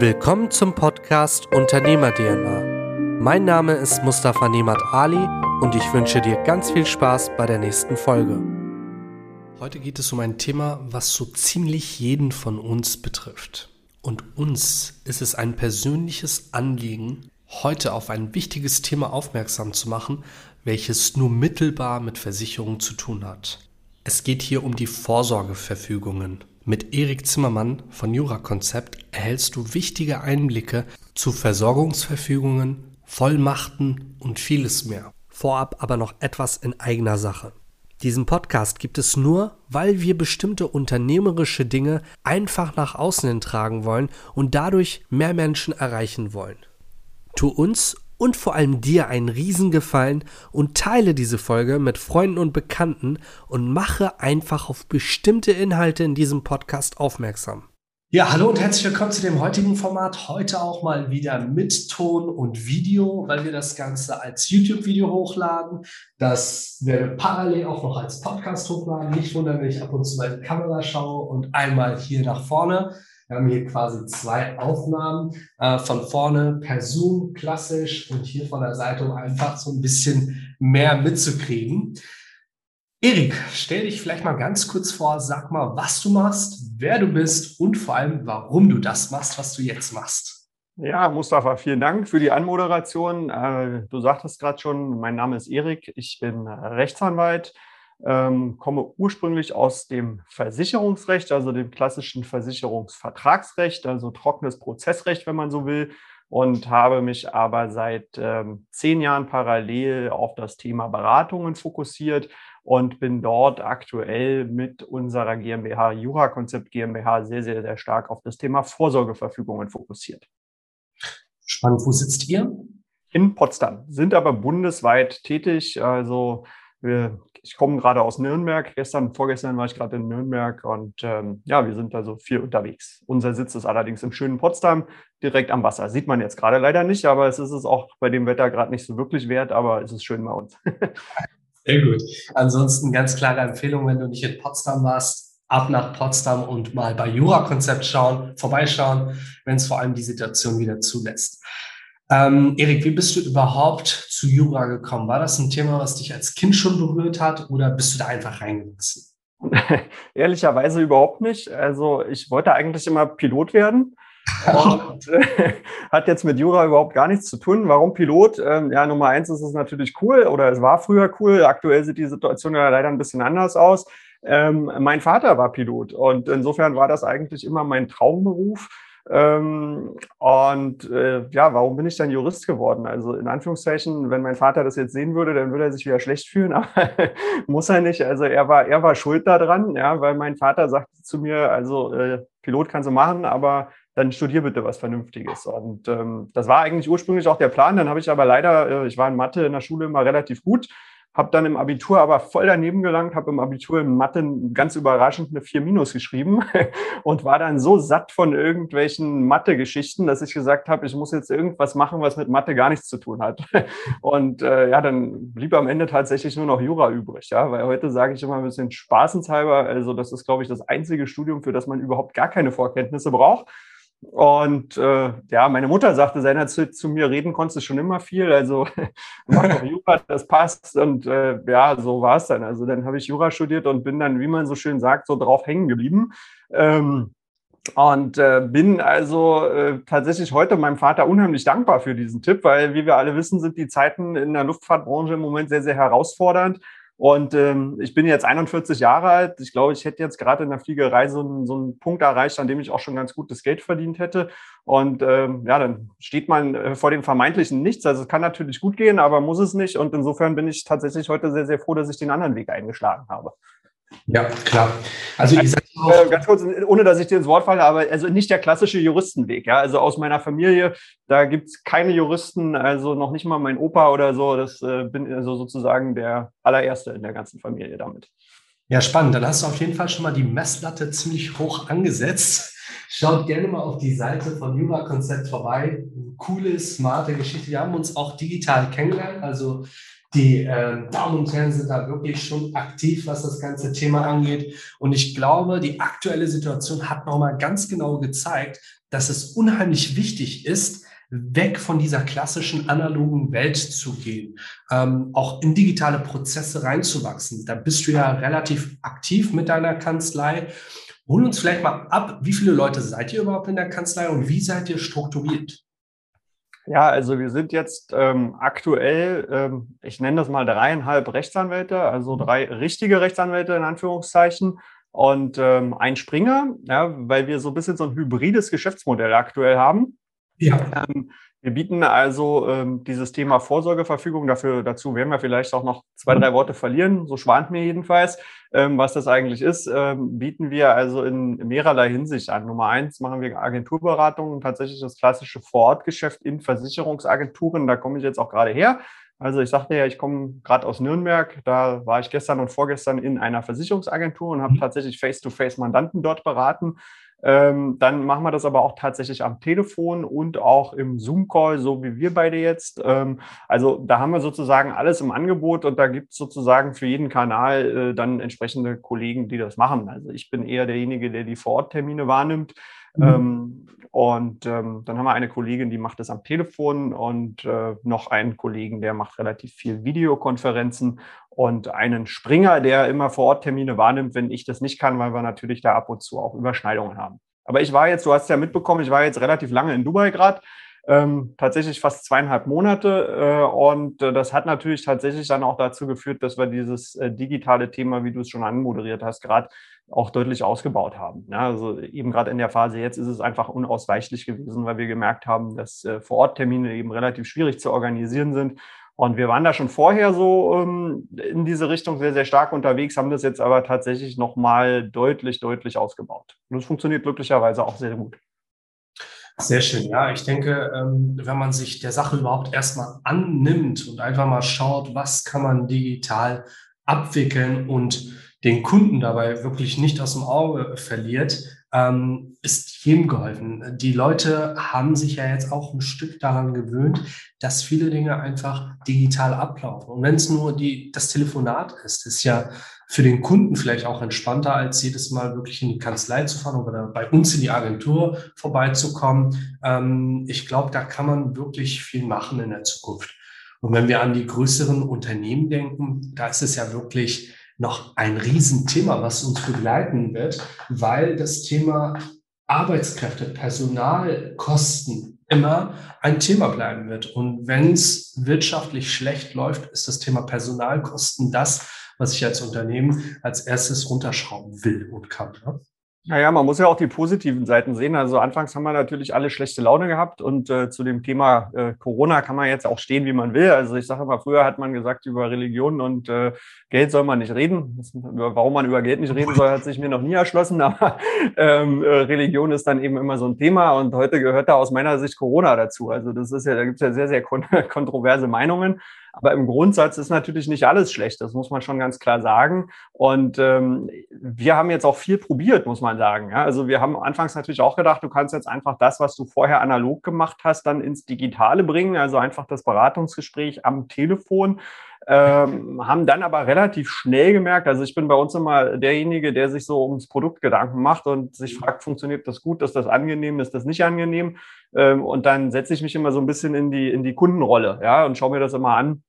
Willkommen zum Podcast Unternehmer DNA. Mein Name ist Mustafa Nemat Ali und ich wünsche dir ganz viel Spaß bei der nächsten Folge. Heute geht es um ein Thema, was so ziemlich jeden von uns betrifft. Und uns ist es ein persönliches Anliegen, heute auf ein wichtiges Thema aufmerksam zu machen, welches nur mittelbar mit Versicherungen zu tun hat. Es geht hier um die Vorsorgeverfügungen. Mit Erik Zimmermann von Jurakonzept erhältst du wichtige Einblicke zu Versorgungsverfügungen, Vollmachten und vieles mehr. Vorab aber noch etwas in eigener Sache. Diesen Podcast gibt es nur, weil wir bestimmte unternehmerische Dinge einfach nach außen hin tragen wollen und dadurch mehr Menschen erreichen wollen. Tu uns und vor allem dir einen Riesengefallen und teile diese Folge mit Freunden und Bekannten und mache einfach auf bestimmte Inhalte in diesem Podcast aufmerksam. Ja, hallo und herzlich willkommen zu dem heutigen Format. Heute auch mal wieder mit Ton und Video, weil wir das Ganze als YouTube-Video hochladen. Das werde parallel auch noch als Podcast hochladen. Nicht wundern, wenn ich ab und zu mal in die Kamera schaue und einmal hier nach vorne. Wir haben hier quasi zwei Aufnahmen äh, von vorne per Zoom klassisch und hier von der Seite, um einfach so ein bisschen mehr mitzukriegen. Erik, stell dich vielleicht mal ganz kurz vor, sag mal, was du machst, wer du bist und vor allem, warum du das machst, was du jetzt machst. Ja, Mustafa, vielen Dank für die Anmoderation. Äh, du sagtest gerade schon, mein Name ist Erik, ich bin Rechtsanwalt ähm, komme ursprünglich aus dem Versicherungsrecht, also dem klassischen Versicherungsvertragsrecht, also trockenes Prozessrecht, wenn man so will, und habe mich aber seit ähm, zehn Jahren parallel auf das Thema Beratungen fokussiert und bin dort aktuell mit unserer GmbH Jura-Konzept GmbH sehr, sehr, sehr stark auf das Thema Vorsorgeverfügungen fokussiert. Spannend. Wo sitzt ihr? In Potsdam, sind aber bundesweit tätig. Also wir ich komme gerade aus Nürnberg. Gestern, vorgestern war ich gerade in Nürnberg und ähm, ja, wir sind also viel unterwegs. Unser Sitz ist allerdings im schönen Potsdam, direkt am Wasser. Sieht man jetzt gerade leider nicht, aber es ist es auch bei dem Wetter gerade nicht so wirklich wert, aber es ist schön bei uns. Sehr gut. Ansonsten ganz klare Empfehlung, wenn du nicht in Potsdam warst, ab nach Potsdam und mal bei Jura-Konzept schauen, vorbeischauen, wenn es vor allem die Situation wieder zulässt. Ähm, Erik, wie bist du überhaupt zu Jura gekommen? War das ein Thema, was dich als Kind schon berührt hat oder bist du da einfach reingewachsen? Ehrlicherweise überhaupt nicht. Also ich wollte eigentlich immer Pilot werden. Und äh, hat jetzt mit Jura überhaupt gar nichts zu tun. Warum Pilot? Ähm, ja, Nummer eins ist es natürlich cool oder es war früher cool. Aktuell sieht die Situation ja leider ein bisschen anders aus. Ähm, mein Vater war Pilot und insofern war das eigentlich immer mein Traumberuf. Ähm, und äh, ja, warum bin ich dann Jurist geworden? Also in Anführungszeichen, wenn mein Vater das jetzt sehen würde, dann würde er sich wieder schlecht fühlen, aber muss er nicht. Also er war, er war schuld daran, ja, weil mein Vater sagte zu mir, also äh, Pilot kannst du machen, aber dann studier bitte was Vernünftiges. Und ähm, das war eigentlich ursprünglich auch der Plan. Dann habe ich aber leider, äh, ich war in Mathe in der Schule immer relativ gut habe dann im Abitur aber voll daneben gelangt, habe im Abitur in Mathe ganz überraschend eine 4 Minus geschrieben und war dann so satt von irgendwelchen Mathe-Geschichten, dass ich gesagt habe, ich muss jetzt irgendwas machen, was mit Mathe gar nichts zu tun hat. Und äh, ja, dann blieb am Ende tatsächlich nur noch Jura übrig, ja, weil heute sage ich immer ein bisschen spaßenshalber, also das ist, glaube ich, das einzige Studium, für das man überhaupt gar keine Vorkenntnisse braucht. Und äh, ja, meine Mutter sagte seinerzeit zu mir, reden konntest du schon immer viel, also mach doch Jura, das passt. Und äh, ja, so war es dann. Also dann habe ich Jura studiert und bin dann, wie man so schön sagt, so drauf hängen geblieben. Ähm, und äh, bin also äh, tatsächlich heute meinem Vater unheimlich dankbar für diesen Tipp, weil, wie wir alle wissen, sind die Zeiten in der Luftfahrtbranche im Moment sehr, sehr herausfordernd. Und ähm, ich bin jetzt 41 Jahre alt. Ich glaube, ich hätte jetzt gerade in der Fliegerei so einen, so einen Punkt erreicht, an dem ich auch schon ganz gutes Geld verdient hätte. Und ähm, ja, dann steht man äh, vor dem vermeintlichen Nichts. Also es kann natürlich gut gehen, aber muss es nicht. Und insofern bin ich tatsächlich heute sehr, sehr froh, dass ich den anderen Weg eingeschlagen habe. Ja, klar. Also, also äh, ganz kurz, ohne dass ich dir ins Wort falle, aber also nicht der klassische Juristenweg. Ja, also aus meiner Familie, da gibt's keine Juristen, also noch nicht mal mein Opa oder so. Das äh, bin also sozusagen der allererste in der ganzen Familie damit. Ja, spannend. Dann hast du auf jeden Fall schon mal die Messlatte ziemlich hoch angesetzt. Schaut gerne mal auf die Seite von Jura Konzept vorbei. Coole, smarte Geschichte. Wir haben uns auch digital kennengelernt. Also Die äh, Damen und Herren sind da wirklich schon aktiv, was das ganze Thema angeht. Und ich glaube, die aktuelle Situation hat nochmal ganz genau gezeigt, dass es unheimlich wichtig ist, weg von dieser klassischen analogen Welt zu gehen, ähm, auch in digitale Prozesse reinzuwachsen. Da bist du ja relativ aktiv mit deiner Kanzlei. Hol uns vielleicht mal ab, wie viele Leute seid ihr überhaupt in der Kanzlei und wie seid ihr strukturiert? Ja, also wir sind jetzt ähm, aktuell, ähm, ich nenne das mal dreieinhalb Rechtsanwälte, also drei richtige Rechtsanwälte in Anführungszeichen und ähm, ein Springer, ja, weil wir so ein bisschen so ein hybrides Geschäftsmodell aktuell haben. Ja. Ähm, wir bieten also ähm, dieses Thema Vorsorgeverfügung, dafür, dazu werden wir vielleicht auch noch zwei, drei Worte verlieren, so schwant mir jedenfalls, ähm, was das eigentlich ist, ähm, bieten wir also in mehrerlei Hinsicht an. Nummer eins machen wir Agenturberatungen, tatsächlich das klassische Vorortgeschäft in Versicherungsagenturen, da komme ich jetzt auch gerade her. Also ich sagte ja, ich komme gerade aus Nürnberg, da war ich gestern und vorgestern in einer Versicherungsagentur und habe mhm. tatsächlich face-to-face -face Mandanten dort beraten ähm, dann machen wir das aber auch tatsächlich am Telefon und auch im Zoom-Call, so wie wir beide jetzt. Ähm, also da haben wir sozusagen alles im Angebot und da gibt es sozusagen für jeden Kanal äh, dann entsprechende Kollegen, die das machen. Also ich bin eher derjenige, der die Vororttermine wahrnimmt. Mhm. Ähm, und ähm, dann haben wir eine Kollegin, die macht das am Telefon und äh, noch einen Kollegen, der macht relativ viel Videokonferenzen und einen Springer, der immer vor Ort Termine wahrnimmt, wenn ich das nicht kann, weil wir natürlich da ab und zu auch Überschneidungen haben. Aber ich war jetzt, du hast ja mitbekommen, ich war jetzt relativ lange in Dubai gerade, ähm, tatsächlich fast zweieinhalb Monate. Äh, und äh, das hat natürlich tatsächlich dann auch dazu geführt, dass wir dieses äh, digitale Thema, wie du es schon anmoderiert hast, gerade auch deutlich ausgebaut haben. Ja, also eben gerade in der Phase jetzt ist es einfach unausweichlich gewesen, weil wir gemerkt haben, dass äh, Vororttermine eben relativ schwierig zu organisieren sind. Und wir waren da schon vorher so ähm, in diese Richtung sehr, sehr stark unterwegs, haben das jetzt aber tatsächlich nochmal deutlich, deutlich ausgebaut. Und das funktioniert glücklicherweise auch sehr gut. Sehr schön. Ja, ich denke, ähm, wenn man sich der Sache überhaupt erstmal annimmt und einfach mal schaut, was kann man digital abwickeln und den Kunden dabei wirklich nicht aus dem Auge verliert, ähm, ist jedem geholfen. Die Leute haben sich ja jetzt auch ein Stück daran gewöhnt, dass viele Dinge einfach digital ablaufen. Und wenn es nur die, das Telefonat ist, ist ja für den Kunden vielleicht auch entspannter, als jedes Mal wirklich in die Kanzlei zu fahren oder bei uns in die Agentur vorbeizukommen. Ähm, ich glaube, da kann man wirklich viel machen in der Zukunft. Und wenn wir an die größeren Unternehmen denken, da ist es ja wirklich noch ein Riesenthema, was uns begleiten wird, weil das Thema Arbeitskräfte, Personalkosten immer ein Thema bleiben wird. Und wenn es wirtschaftlich schlecht läuft, ist das Thema Personalkosten das, was ich als Unternehmen als erstes runterschrauben will und kann. Ne? Naja, man muss ja auch die positiven Seiten sehen. Also anfangs haben wir natürlich alle schlechte Laune gehabt und äh, zu dem Thema äh, Corona kann man jetzt auch stehen, wie man will. Also ich sage mal, früher hat man gesagt, über Religion und äh, Geld soll man nicht reden. Warum man über Geld nicht reden soll, hat sich mir noch nie erschlossen. Aber ähm, äh, Religion ist dann eben immer so ein Thema und heute gehört da aus meiner Sicht Corona dazu. Also das ist ja, da gibt es ja sehr, sehr kon kontroverse Meinungen. Aber im Grundsatz ist natürlich nicht alles schlecht, das muss man schon ganz klar sagen. Und ähm, wir haben jetzt auch viel probiert, muss man sagen. Ja, also wir haben anfangs natürlich auch gedacht, du kannst jetzt einfach das, was du vorher analog gemacht hast, dann ins Digitale bringen, also einfach das Beratungsgespräch am Telefon. Ähm, haben dann aber relativ schnell gemerkt, also ich bin bei uns immer derjenige, der sich so ums Produkt Gedanken macht und sich fragt, funktioniert das gut, ist das angenehm, ist das nicht angenehm? Ähm, und dann setze ich mich immer so ein bisschen in die, in die Kundenrolle, ja, und schaue mir das immer an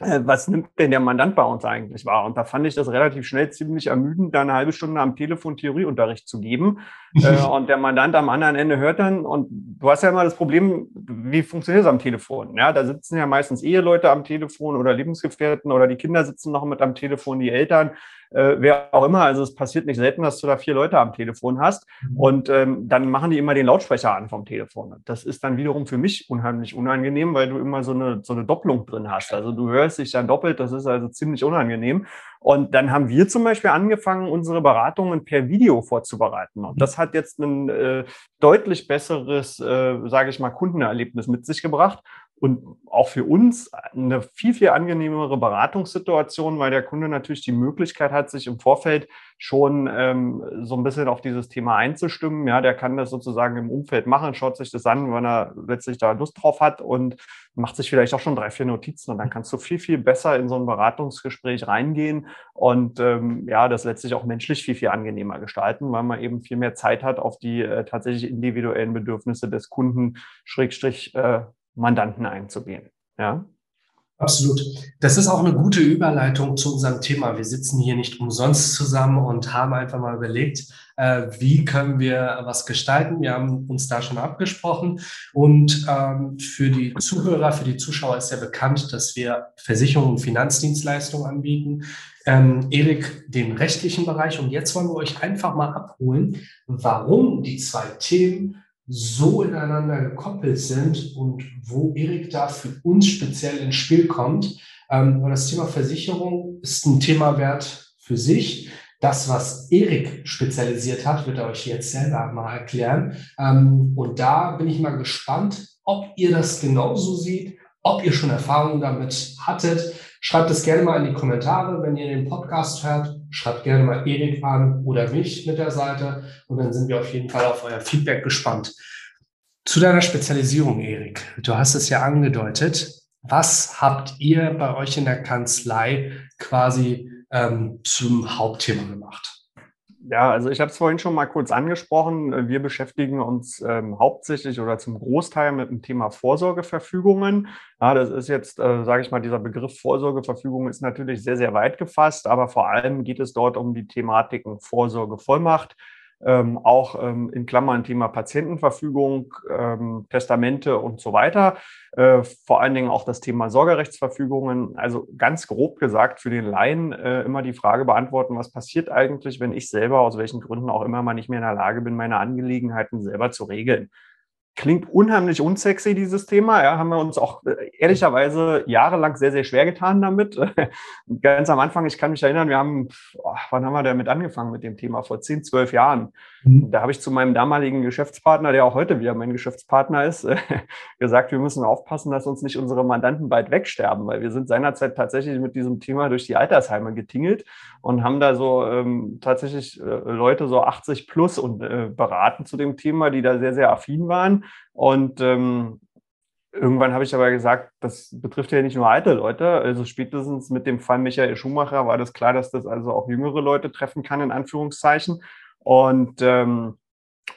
was nimmt denn der Mandant bei uns eigentlich wahr? Und da fand ich das relativ schnell ziemlich ermüdend, da eine halbe Stunde am Telefon Theorieunterricht zu geben. äh, und der Mandant am anderen Ende hört dann, und du hast ja immer das Problem, wie funktioniert es am Telefon? Ja, da sitzen ja meistens Eheleute am Telefon oder Lebensgefährten oder die Kinder sitzen noch mit am Telefon, die Eltern äh, wer auch immer. Also es passiert nicht selten, dass du da vier Leute am Telefon hast mhm. und ähm, dann machen die immer den Lautsprecher an vom Telefon. Das ist dann wiederum für mich unheimlich unangenehm, weil du immer so eine, so eine Doppelung drin hast. Also du hörst dich dann doppelt, das ist also ziemlich unangenehm. Und dann haben wir zum Beispiel angefangen, unsere Beratungen per Video vorzubereiten. Und das hat jetzt ein äh, deutlich besseres, äh, sage ich mal, Kundenerlebnis mit sich gebracht. Und auch für uns eine viel, viel angenehmere Beratungssituation, weil der Kunde natürlich die Möglichkeit hat, sich im Vorfeld schon ähm, so ein bisschen auf dieses Thema einzustimmen. Ja, der kann das sozusagen im Umfeld machen, schaut sich das an, wenn er letztlich da Lust drauf hat und macht sich vielleicht auch schon drei, vier Notizen und dann kannst du viel, viel besser in so ein Beratungsgespräch reingehen und ähm, ja, das letztlich auch menschlich viel, viel angenehmer gestalten, weil man eben viel mehr Zeit hat, auf die äh, tatsächlich individuellen Bedürfnisse des Kunden, Schrägstrich, äh, Mandanten einzugehen. Ja. Absolut. Das ist auch eine gute Überleitung zu unserem Thema. Wir sitzen hier nicht umsonst zusammen und haben einfach mal überlegt, äh, wie können wir was gestalten. Wir haben uns da schon abgesprochen. Und ähm, für die Zuhörer, für die Zuschauer ist ja bekannt, dass wir Versicherungen und Finanzdienstleistungen anbieten. Ähm, Erik, den rechtlichen Bereich. Und jetzt wollen wir euch einfach mal abholen, warum die zwei Themen so ineinander gekoppelt sind und wo Erik da für uns speziell ins Spiel kommt. Ähm, das Thema Versicherung ist ein Thema wert für sich. Das, was Erik spezialisiert hat, wird er euch jetzt selber mal erklären. Ähm, und da bin ich mal gespannt, ob ihr das genauso seht, ob ihr schon Erfahrungen damit hattet. Schreibt es gerne mal in die Kommentare, wenn ihr den Podcast hört. Schreibt gerne mal Erik an oder mich mit der Seite und dann sind wir auf jeden Fall auf euer Feedback gespannt. Zu deiner Spezialisierung, Erik. Du hast es ja angedeutet. Was habt ihr bei euch in der Kanzlei quasi ähm, zum Hauptthema gemacht? Ja, also ich habe es vorhin schon mal kurz angesprochen. Wir beschäftigen uns ähm, hauptsächlich oder zum Großteil mit dem Thema Vorsorgeverfügungen. Ja, das ist jetzt, äh, sage ich mal, dieser Begriff Vorsorgeverfügung ist natürlich sehr, sehr weit gefasst, aber vor allem geht es dort um die Thematiken Vorsorgevollmacht, ähm, auch ähm, in Klammern Thema Patientenverfügung, ähm, Testamente und so weiter. Äh, vor allen Dingen auch das Thema Sorgerechtsverfügungen. Also ganz grob gesagt für den Laien äh, immer die Frage beantworten, was passiert eigentlich, wenn ich selber aus welchen Gründen auch immer mal nicht mehr in der Lage bin, meine Angelegenheiten selber zu regeln. Klingt unheimlich unsexy, dieses Thema. Ja, haben wir uns auch äh, ehrlicherweise jahrelang sehr, sehr schwer getan damit. Ganz am Anfang, ich kann mich erinnern, wir haben, oh, wann haben wir damit angefangen mit dem Thema? Vor zehn, zwölf Jahren. Mhm. Da habe ich zu meinem damaligen Geschäftspartner, der auch heute wieder mein Geschäftspartner ist, gesagt, wir müssen aufpassen, dass uns nicht unsere Mandanten bald wegsterben, weil wir sind seinerzeit tatsächlich mit diesem Thema durch die Altersheime getingelt und haben da so ähm, tatsächlich äh, Leute so 80 plus und äh, beraten zu dem Thema, die da sehr, sehr affin waren. Und ähm, irgendwann habe ich aber gesagt, das betrifft ja nicht nur alte Leute. Also spätestens mit dem Fall Michael Schumacher war das klar, dass das also auch jüngere Leute treffen kann, in Anführungszeichen. Und ähm,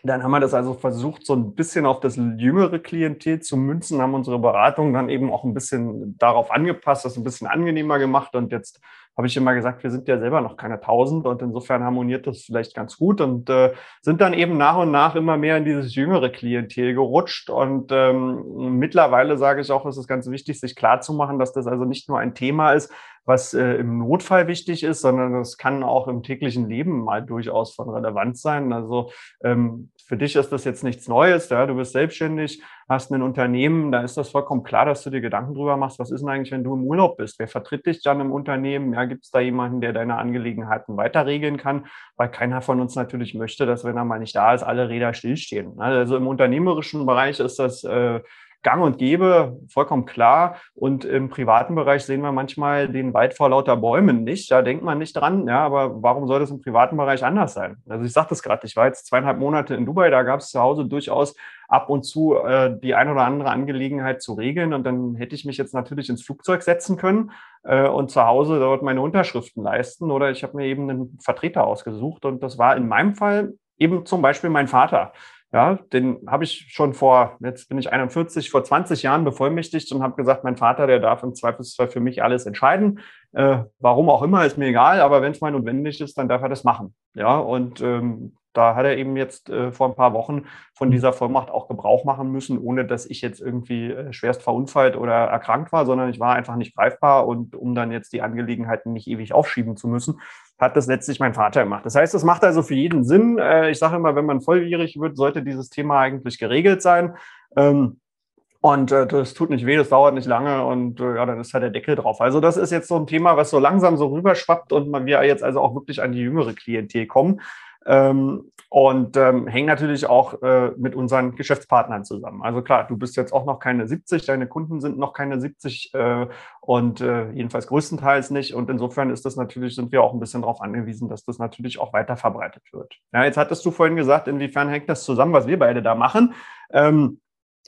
dann haben wir das also versucht, so ein bisschen auf das jüngere Klientel zu münzen, haben unsere Beratung dann eben auch ein bisschen darauf angepasst, das ein bisschen angenehmer gemacht. Und jetzt habe ich immer gesagt, wir sind ja selber noch keine tausend und insofern harmoniert das vielleicht ganz gut und äh, sind dann eben nach und nach immer mehr in dieses jüngere Klientel gerutscht. Und ähm, mittlerweile sage ich auch, es ist ganz wichtig, sich klarzumachen, dass das also nicht nur ein Thema ist, was äh, im Notfall wichtig ist, sondern es kann auch im täglichen Leben mal durchaus von Relevanz sein. Also ähm, für dich ist das jetzt nichts Neues, ja, du bist selbstständig, hast ein Unternehmen, da ist das vollkommen klar, dass du dir Gedanken drüber machst, was ist denn eigentlich, wenn du im Urlaub bist? Wer vertritt dich dann im Unternehmen? Ja, gibt es da jemanden, der deine Angelegenheiten weiter regeln kann? Weil keiner von uns natürlich möchte, dass wenn er mal nicht da ist, alle Räder stillstehen. Also im unternehmerischen Bereich ist das äh, gang und gäbe, vollkommen klar. Und im privaten Bereich sehen wir manchmal den Wald vor lauter Bäumen nicht. Da denkt man nicht dran. Ja, aber warum soll das im privaten Bereich anders sein? Also ich sagte es gerade, ich war jetzt zweieinhalb Monate in Dubai, da gab es zu Hause durchaus ab und zu äh, die ein oder andere Angelegenheit zu regeln. Und dann hätte ich mich jetzt natürlich ins Flugzeug setzen können äh, und zu Hause dort meine Unterschriften leisten. Oder ich habe mir eben einen Vertreter ausgesucht. Und das war in meinem Fall eben zum Beispiel mein Vater. Ja, den habe ich schon vor, jetzt bin ich 41, vor 20 Jahren bevollmächtigt und habe gesagt, mein Vater, der darf im Zweifelsfall für mich alles entscheiden. Äh, warum auch immer, ist mir egal, aber wenn es mal notwendig ist, dann darf er das machen. Ja, und ähm, da hat er eben jetzt äh, vor ein paar Wochen von mhm. dieser Vollmacht auch Gebrauch machen müssen, ohne dass ich jetzt irgendwie äh, schwerst verunfallt oder erkrankt war, sondern ich war einfach nicht greifbar und um dann jetzt die Angelegenheiten nicht ewig aufschieben zu müssen, hat das letztlich mein Vater gemacht. Das heißt, es macht also für jeden Sinn. Äh, ich sage immer, wenn man volljährig wird, sollte dieses Thema eigentlich geregelt sein. Ähm, und äh, das tut nicht weh, das dauert nicht lange und äh, ja, dann ist halt der Deckel drauf. Also das ist jetzt so ein Thema, was so langsam so rüberschwappt und man wir jetzt also auch wirklich an die jüngere Klientel kommen. Ähm, und ähm, hängen natürlich auch äh, mit unseren Geschäftspartnern zusammen. Also klar, du bist jetzt auch noch keine 70, deine Kunden sind noch keine 70 äh, und äh, jedenfalls größtenteils nicht. Und insofern ist das natürlich, sind wir auch ein bisschen darauf angewiesen, dass das natürlich auch weiter verbreitet wird. Ja, jetzt hattest du vorhin gesagt, inwiefern hängt das zusammen, was wir beide da machen. Ähm,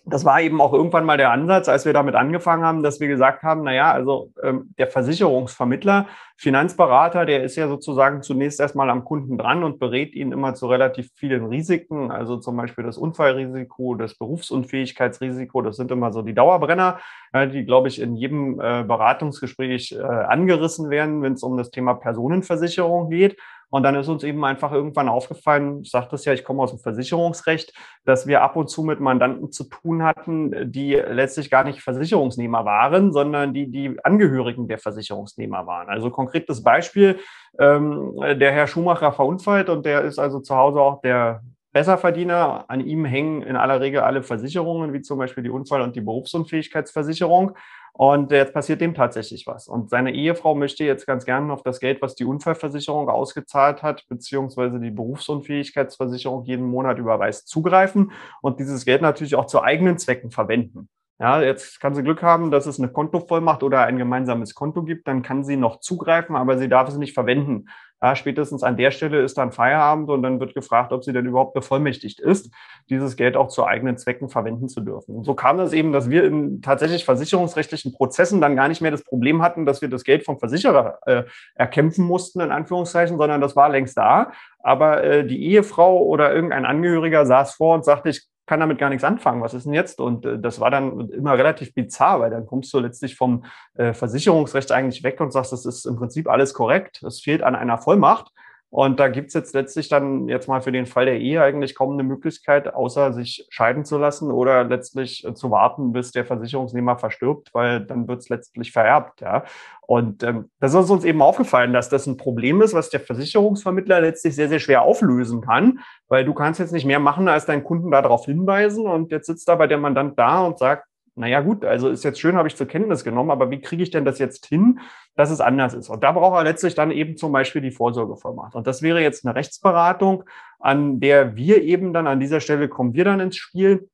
das war eben auch irgendwann mal der Ansatz, als wir damit angefangen haben, dass wir gesagt haben, na ja, also ähm, der Versicherungsvermittler, Finanzberater, der ist ja sozusagen zunächst erstmal am Kunden dran und berät ihn immer zu relativ vielen Risiken, also zum Beispiel das Unfallrisiko, das Berufsunfähigkeitsrisiko, das sind immer so die Dauerbrenner, ja, die, glaube ich, in jedem äh, Beratungsgespräch äh, angerissen werden, wenn es um das Thema Personenversicherung geht. Und dann ist uns eben einfach irgendwann aufgefallen, ich sagte es ja, ich komme aus dem Versicherungsrecht, dass wir ab und zu mit Mandanten zu tun hatten, die letztlich gar nicht Versicherungsnehmer waren, sondern die die Angehörigen der Versicherungsnehmer waren. Also konkretes Beispiel, ähm, der Herr Schumacher verunfallt und der ist also zu Hause auch der Besserverdiener. An ihm hängen in aller Regel alle Versicherungen, wie zum Beispiel die Unfall- und die Berufsunfähigkeitsversicherung. Und jetzt passiert dem tatsächlich was. Und seine Ehefrau möchte jetzt ganz gerne auf das Geld, was die Unfallversicherung ausgezahlt hat, beziehungsweise die Berufsunfähigkeitsversicherung jeden Monat überweist, zugreifen und dieses Geld natürlich auch zu eigenen Zwecken verwenden. Ja, jetzt kann sie Glück haben, dass es eine Kontovollmacht oder ein gemeinsames Konto gibt, dann kann sie noch zugreifen, aber sie darf es nicht verwenden. Ja, spätestens an der Stelle ist dann Feierabend und dann wird gefragt, ob sie denn überhaupt bevollmächtigt ist, dieses Geld auch zu eigenen Zwecken verwenden zu dürfen. Und so kam es eben, dass wir in tatsächlich versicherungsrechtlichen Prozessen dann gar nicht mehr das Problem hatten, dass wir das Geld vom Versicherer äh, erkämpfen mussten, in Anführungszeichen, sondern das war längst da. Aber äh, die Ehefrau oder irgendein Angehöriger saß vor und sagte, ich kann damit gar nichts anfangen. Was ist denn jetzt? Und äh, das war dann immer relativ bizarr, weil dann kommst du letztlich vom äh, Versicherungsrecht eigentlich weg und sagst, das ist im Prinzip alles korrekt. Es fehlt an einer Vollmacht. Und da gibt's jetzt letztlich dann jetzt mal für den Fall der Ehe eigentlich kaum eine Möglichkeit, außer sich scheiden zu lassen oder letztlich äh, zu warten, bis der Versicherungsnehmer verstirbt, weil dann wird's letztlich vererbt. Ja. Und ähm, das ist uns eben aufgefallen, dass das ein Problem ist, was der Versicherungsvermittler letztlich sehr, sehr schwer auflösen kann, weil du kannst jetzt nicht mehr machen, als deinen Kunden darauf hinweisen. Und jetzt sitzt aber der Mandant da und sagt, naja gut, also ist jetzt schön, habe ich zur Kenntnis genommen, aber wie kriege ich denn das jetzt hin, dass es anders ist? Und da braucht er letztlich dann eben zum Beispiel die Vorsorgevollmacht. Und das wäre jetzt eine Rechtsberatung, an der wir eben dann an dieser Stelle kommen wir dann ins Spiel.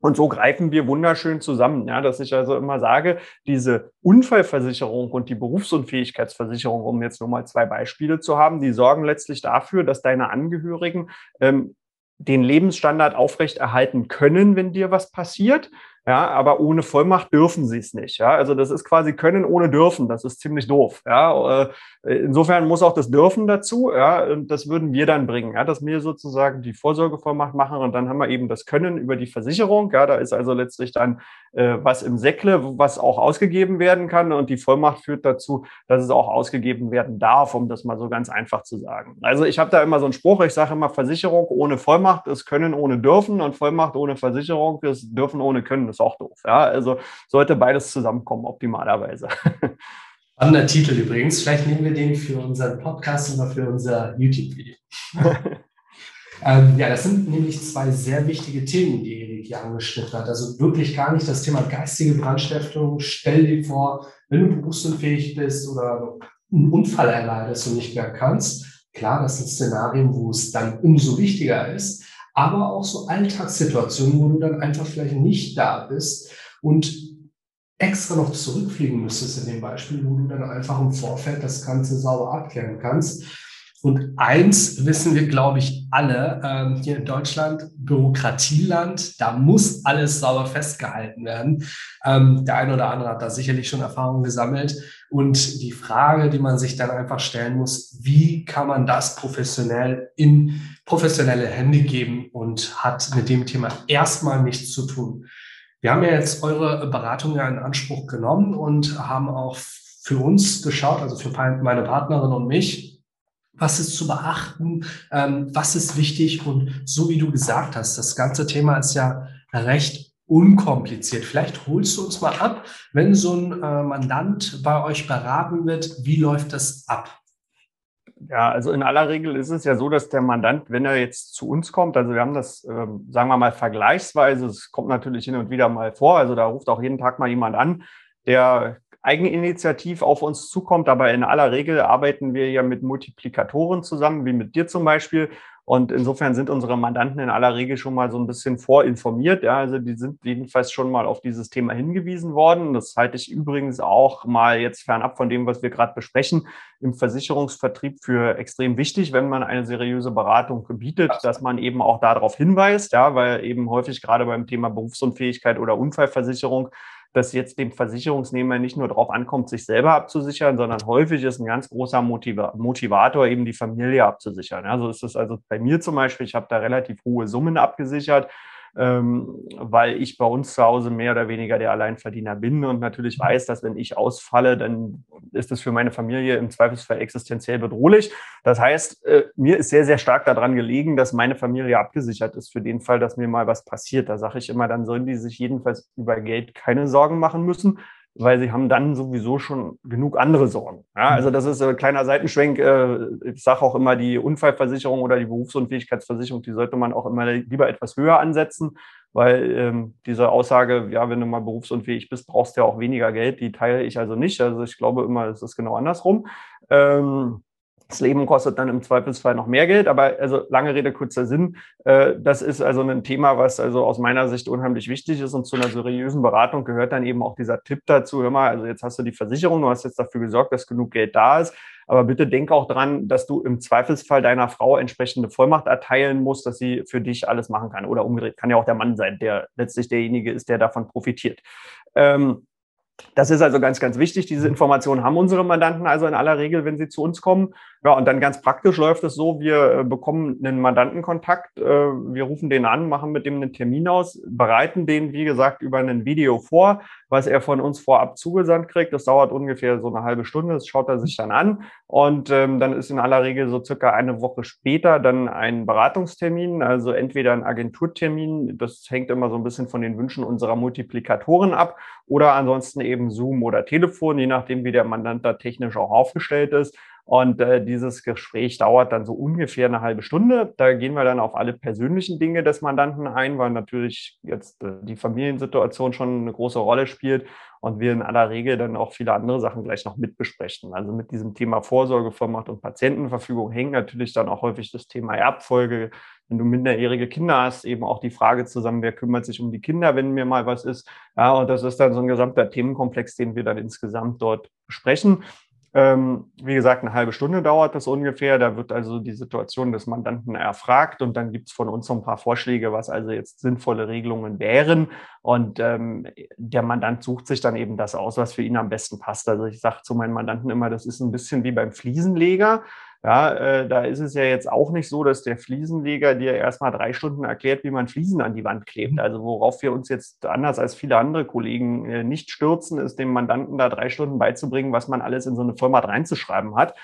Und so greifen wir wunderschön zusammen, ja, dass ich also immer sage, diese Unfallversicherung und die Berufsunfähigkeitsversicherung, um jetzt nur mal zwei Beispiele zu haben, die sorgen letztlich dafür, dass deine Angehörigen ähm, den Lebensstandard aufrechterhalten können, wenn dir was passiert. Ja, aber ohne Vollmacht dürfen sie es nicht. Ja, also das ist quasi können ohne dürfen. Das ist ziemlich doof. Ja, äh, insofern muss auch das dürfen dazu. Ja, und das würden wir dann bringen. Ja, dass wir sozusagen die Vorsorgevollmacht machen und dann haben wir eben das Können über die Versicherung. Ja, da ist also letztlich dann äh, was im Säckle, was auch ausgegeben werden kann und die Vollmacht führt dazu, dass es auch ausgegeben werden darf, um das mal so ganz einfach zu sagen. Also ich habe da immer so einen Spruch. Ich sage immer Versicherung ohne Vollmacht ist Können ohne Dürfen und Vollmacht ohne Versicherung ist Dürfen ohne Können. Das ist auch doof. Ja, also sollte beides zusammenkommen, optimalerweise. Spannender Titel übrigens. Vielleicht nehmen wir den für unseren Podcast oder für unser YouTube-Video. ähm, ja, das sind nämlich zwei sehr wichtige Themen, die Erik hier angeschnitten hat. Also wirklich gar nicht das Thema geistige Brandstiftung. Stell dir vor, wenn du berufsunfähig bist oder einen Unfall erleidest und nicht mehr kannst. Klar, das sind Szenarien, wo es dann umso wichtiger ist aber auch so Alltagssituationen, wo du dann einfach vielleicht nicht da bist und extra noch zurückfliegen müsstest in dem Beispiel, wo du dann einfach im Vorfeld das Ganze sauber abklären kannst. Und eins wissen wir, glaube ich, alle ähm, hier in Deutschland, Bürokratieland, da muss alles sauber festgehalten werden. Ähm, der eine oder andere hat da sicherlich schon Erfahrungen gesammelt. Und die Frage, die man sich dann einfach stellen muss, wie kann man das professionell in professionelle Hände geben und hat mit dem Thema erstmal nichts zu tun. Wir haben ja jetzt eure Beratung ja in Anspruch genommen und haben auch für uns geschaut, also für meine Partnerin und mich, was ist zu beachten, ähm, was ist wichtig und so wie du gesagt hast, das ganze Thema ist ja recht unkompliziert. Vielleicht holst du uns mal ab, wenn so ein äh, Mandant bei euch beraten wird, wie läuft das ab? Ja, also in aller Regel ist es ja so, dass der Mandant, wenn er jetzt zu uns kommt, also wir haben das, ähm, sagen wir mal, vergleichsweise, es kommt natürlich hin und wieder mal vor, also da ruft auch jeden Tag mal jemand an, der eigeninitiativ auf uns zukommt, aber in aller Regel arbeiten wir ja mit Multiplikatoren zusammen, wie mit dir zum Beispiel. Und insofern sind unsere Mandanten in aller Regel schon mal so ein bisschen vorinformiert. Ja, also die sind jedenfalls schon mal auf dieses Thema hingewiesen worden. Das halte ich übrigens auch mal jetzt fernab von dem, was wir gerade besprechen, im Versicherungsvertrieb für extrem wichtig, wenn man eine seriöse Beratung bietet, dass man eben auch darauf hinweist, ja, weil eben häufig gerade beim Thema Berufsunfähigkeit oder Unfallversicherung dass jetzt dem Versicherungsnehmer nicht nur darauf ankommt, sich selber abzusichern, sondern häufig ist ein ganz großer Motivator, eben die Familie abzusichern. Also ist es also bei mir zum Beispiel, ich habe da relativ hohe Summen abgesichert weil ich bei uns zu Hause mehr oder weniger der Alleinverdiener bin und natürlich weiß, dass wenn ich ausfalle, dann ist das für meine Familie im Zweifelsfall existenziell bedrohlich. Das heißt, äh, mir ist sehr, sehr stark daran gelegen, dass meine Familie abgesichert ist für den Fall, dass mir mal was passiert. Da sage ich immer, dann sollen die sich jedenfalls über Geld keine Sorgen machen müssen weil sie haben dann sowieso schon genug andere Sorgen. Ja, also das ist ein kleiner Seitenschwenk. Äh, ich sage auch immer, die Unfallversicherung oder die Berufsunfähigkeitsversicherung, die sollte man auch immer lieber etwas höher ansetzen, weil ähm, diese Aussage, ja, wenn du mal berufsunfähig bist, brauchst du ja auch weniger Geld, die teile ich also nicht. Also ich glaube immer, es ist genau andersrum. Ähm, das Leben kostet dann im Zweifelsfall noch mehr Geld, aber also lange Rede, kurzer Sinn. Äh, das ist also ein Thema, was also aus meiner Sicht unheimlich wichtig ist und zu einer seriösen Beratung gehört dann eben auch dieser Tipp dazu. Hör mal, also jetzt hast du die Versicherung, du hast jetzt dafür gesorgt, dass genug Geld da ist. Aber bitte denk auch dran, dass du im Zweifelsfall deiner Frau entsprechende Vollmacht erteilen musst, dass sie für dich alles machen kann. Oder umgedreht kann ja auch der Mann sein, der letztlich derjenige ist, der davon profitiert. Ähm, das ist also ganz, ganz wichtig. Diese Informationen haben unsere Mandanten also in aller Regel, wenn sie zu uns kommen. Ja, und dann ganz praktisch läuft es so, wir äh, bekommen einen Mandantenkontakt, äh, wir rufen den an, machen mit dem einen Termin aus, bereiten den, wie gesagt, über ein Video vor, was er von uns vorab zugesandt kriegt. Das dauert ungefähr so eine halbe Stunde, das schaut er sich dann an. Und ähm, dann ist in aller Regel so circa eine Woche später dann ein Beratungstermin, also entweder ein Agenturtermin, das hängt immer so ein bisschen von den Wünschen unserer Multiplikatoren ab, oder ansonsten eben Zoom oder Telefon, je nachdem, wie der Mandant da technisch auch aufgestellt ist. Und äh, dieses Gespräch dauert dann so ungefähr eine halbe Stunde. Da gehen wir dann auf alle persönlichen Dinge des Mandanten ein, weil natürlich jetzt äh, die Familiensituation schon eine große Rolle spielt und wir in aller Regel dann auch viele andere Sachen gleich noch mitbesprechen. Also mit diesem Thema Vorsorgevollmacht und Patientenverfügung hängt natürlich dann auch häufig das Thema Erbfolge. Wenn du minderjährige Kinder hast, eben auch die Frage zusammen, wer kümmert sich um die Kinder, wenn mir mal was ist. Ja, und das ist dann so ein gesamter Themenkomplex, den wir dann insgesamt dort besprechen. Ähm, wie gesagt, eine halbe Stunde dauert das ungefähr. Da wird also die Situation des Mandanten erfragt und dann gibt es von uns so ein paar Vorschläge, was also jetzt sinnvolle Regelungen wären. Und ähm, der Mandant sucht sich dann eben das aus, was für ihn am besten passt. Also ich sage zu meinen Mandanten immer, das ist ein bisschen wie beim Fliesenleger. Ja, äh, da ist es ja jetzt auch nicht so, dass der Fliesenleger dir erstmal drei Stunden erklärt, wie man Fliesen an die Wand klebt. Mhm. Also worauf wir uns jetzt anders als viele andere Kollegen äh, nicht stürzen, ist dem Mandanten da drei Stunden beizubringen, was man alles in so eine Vollmacht reinzuschreiben hat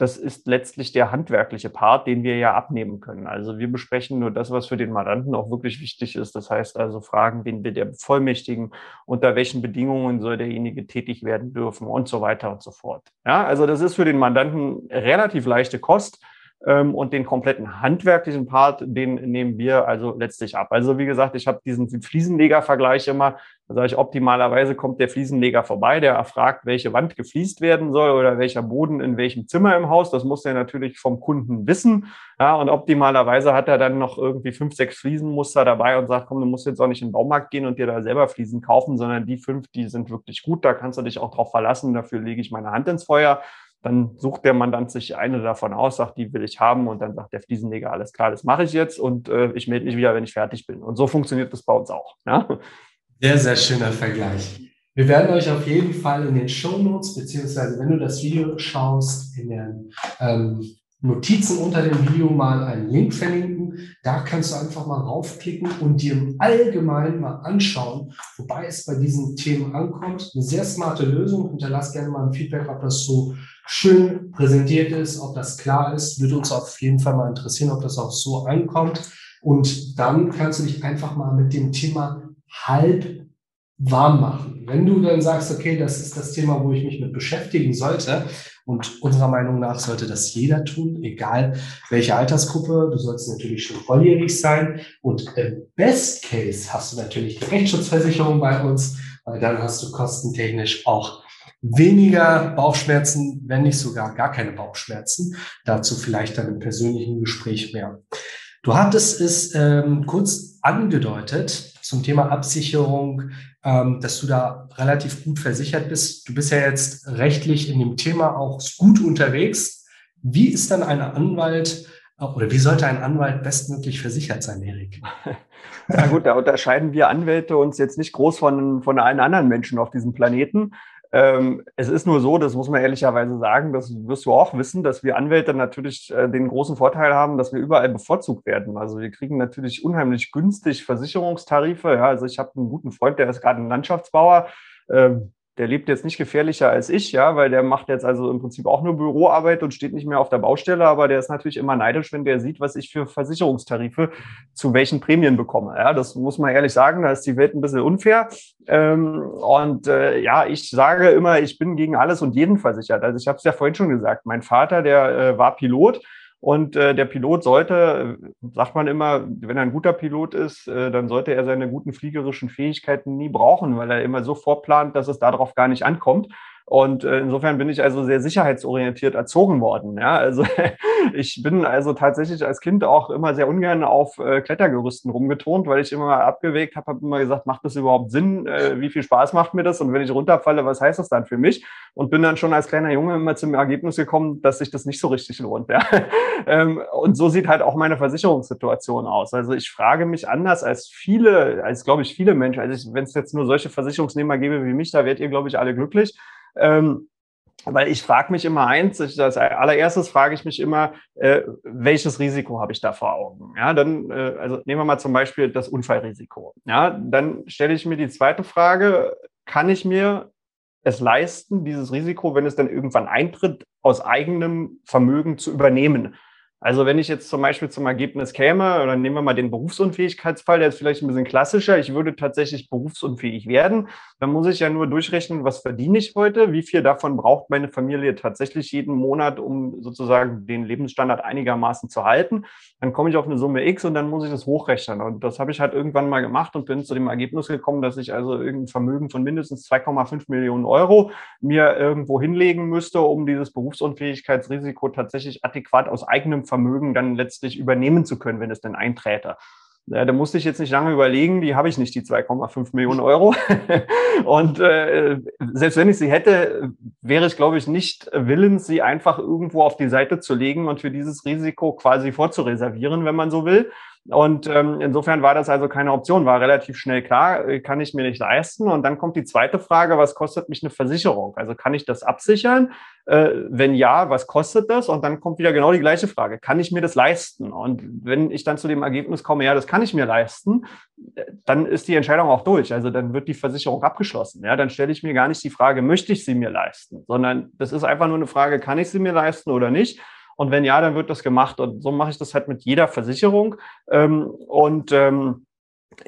das ist letztlich der handwerkliche Part, den wir ja abnehmen können. Also wir besprechen nur das, was für den Mandanten auch wirklich wichtig ist. Das heißt also Fragen, wen wir der bevollmächtigen, unter welchen Bedingungen soll derjenige tätig werden dürfen und so weiter und so fort. Ja, also das ist für den Mandanten relativ leichte Kost. Ähm, und den kompletten handwerklichen Part, den nehmen wir also letztlich ab. Also wie gesagt, ich habe diesen Fliesenleger-Vergleich immer. Da sage ich, optimalerweise kommt der Fliesenleger vorbei, der erfragt, welche Wand gefliest werden soll oder welcher Boden in welchem Zimmer im Haus. Das muss er natürlich vom Kunden wissen. Ja, und optimalerweise hat er dann noch irgendwie fünf, sechs Fliesenmuster dabei und sagt, komm, du musst jetzt auch nicht in den Baumarkt gehen und dir da selber Fliesen kaufen, sondern die fünf, die sind wirklich gut. Da kannst du dich auch drauf verlassen. Dafür lege ich meine Hand ins Feuer. Dann sucht der Mandant sich eine davon aus, sagt, die will ich haben und dann sagt der Fliesenleger, alles klar, das mache ich jetzt und äh, ich melde mich wieder, wenn ich fertig bin. Und so funktioniert das bei uns auch. Ja? Sehr, sehr schöner Vergleich. Wir werden euch auf jeden Fall in den Show Notes, beziehungsweise wenn du das Video schaust, in den ähm, Notizen unter dem Video mal einen Link verlinken. Da kannst du einfach mal raufklicken und dir im Allgemeinen mal anschauen, wobei es bei diesen Themen ankommt. Eine sehr smarte Lösung. Hinterlass gerne mal ein Feedback, ob das so schön präsentiert ist, ob das klar ist. Würde uns auf jeden Fall mal interessieren, ob das auch so ankommt. Und dann kannst du dich einfach mal mit dem Thema halb warm machen. Wenn du dann sagst, okay, das ist das Thema, wo ich mich mit beschäftigen sollte, und unserer Meinung nach sollte das jeder tun, egal welche Altersgruppe. Du sollst natürlich schon volljährig sein. Und im Best Case hast du natürlich die Rechtsschutzversicherung bei uns, weil dann hast du kostentechnisch auch weniger Bauchschmerzen, wenn nicht sogar gar keine Bauchschmerzen. Dazu vielleicht dann im persönlichen Gespräch mehr. Du hattest es ähm, kurz angedeutet zum Thema Absicherung, ähm, dass du da relativ gut versichert bist. Du bist ja jetzt rechtlich in dem Thema auch gut unterwegs. Wie ist dann ein Anwalt äh, oder wie sollte ein Anwalt bestmöglich versichert sein, Erik? Na gut, da unterscheiden wir Anwälte uns jetzt nicht groß von, von allen anderen Menschen auf diesem Planeten. Ähm, es ist nur so, das muss man ehrlicherweise sagen, das wirst du auch wissen, dass wir Anwälte natürlich äh, den großen Vorteil haben, dass wir überall bevorzugt werden. Also wir kriegen natürlich unheimlich günstig Versicherungstarife. Ja, also ich habe einen guten Freund, der ist gerade ein Landschaftsbauer. Ähm, der lebt jetzt nicht gefährlicher als ich, ja, weil der macht jetzt also im Prinzip auch nur Büroarbeit und steht nicht mehr auf der Baustelle, aber der ist natürlich immer neidisch, wenn der sieht, was ich für Versicherungstarife zu welchen Prämien bekomme. Ja, das muss man ehrlich sagen, da ist die Welt ein bisschen unfair. Ähm, und äh, ja, ich sage immer, ich bin gegen alles und jeden versichert. Also ich habe es ja vorhin schon gesagt, mein Vater, der äh, war Pilot und äh, der Pilot sollte, sagt man immer, wenn er ein guter Pilot ist, äh, dann sollte er seine guten fliegerischen Fähigkeiten nie brauchen, weil er immer so vorplant, dass es darauf gar nicht ankommt. Und äh, insofern bin ich also sehr sicherheitsorientiert erzogen worden. Ja, also ich bin also tatsächlich als Kind auch immer sehr ungern auf äh, Klettergerüsten rumgetont, weil ich immer abgewegt habe, habe immer gesagt, macht das überhaupt Sinn? Äh, wie viel Spaß macht mir das? Und wenn ich runterfalle, was heißt das dann für mich? Und bin dann schon als kleiner Junge immer zum Ergebnis gekommen, dass sich das nicht so richtig lohnt. Ja? ähm, und so sieht halt auch meine Versicherungssituation aus. Also ich frage mich anders als viele, als glaube ich viele Menschen. Also wenn es jetzt nur solche Versicherungsnehmer gäbe wie mich, da werdet ihr, glaube ich, alle glücklich. Ähm, weil ich frage mich immer eins, ich, als allererstes frage ich mich immer, äh, welches Risiko habe ich da vor Augen? Ja, dann, äh, also nehmen wir mal zum Beispiel das Unfallrisiko. Ja, dann stelle ich mir die zweite Frage, kann ich mir es leisten, dieses Risiko, wenn es dann irgendwann eintritt, aus eigenem Vermögen zu übernehmen? Also wenn ich jetzt zum Beispiel zum Ergebnis käme, oder nehmen wir mal den Berufsunfähigkeitsfall, der ist vielleicht ein bisschen klassischer, ich würde tatsächlich berufsunfähig werden, dann muss ich ja nur durchrechnen, was verdiene ich heute, wie viel davon braucht meine Familie tatsächlich jeden Monat, um sozusagen den Lebensstandard einigermaßen zu halten. Dann komme ich auf eine Summe X und dann muss ich das hochrechnen. Und das habe ich halt irgendwann mal gemacht und bin zu dem Ergebnis gekommen, dass ich also irgendein Vermögen von mindestens 2,5 Millionen Euro mir irgendwo hinlegen müsste, um dieses Berufsunfähigkeitsrisiko tatsächlich adäquat aus eigenem Vermögen dann letztlich übernehmen zu können, wenn es denn einträte. Ja, da musste ich jetzt nicht lange überlegen, die habe ich nicht, die 2,5 Millionen Euro. und äh, selbst wenn ich sie hätte, wäre ich, glaube ich, nicht willens, sie einfach irgendwo auf die Seite zu legen und für dieses Risiko quasi vorzureservieren, wenn man so will. Und ähm, insofern war das also keine Option, war relativ schnell klar, äh, kann ich mir nicht leisten. Und dann kommt die zweite Frage, was kostet mich eine Versicherung? Also kann ich das absichern? Äh, wenn ja, was kostet das? Und dann kommt wieder genau die gleiche Frage, kann ich mir das leisten? Und wenn ich dann zu dem Ergebnis komme, ja, das kann ich mir leisten, äh, dann ist die Entscheidung auch durch. Also dann wird die Versicherung abgeschlossen. Ja, dann stelle ich mir gar nicht die Frage, möchte ich sie mir leisten, sondern das ist einfach nur eine Frage, kann ich sie mir leisten oder nicht? Und wenn ja, dann wird das gemacht. Und so mache ich das halt mit jeder Versicherung. Ähm, und ähm,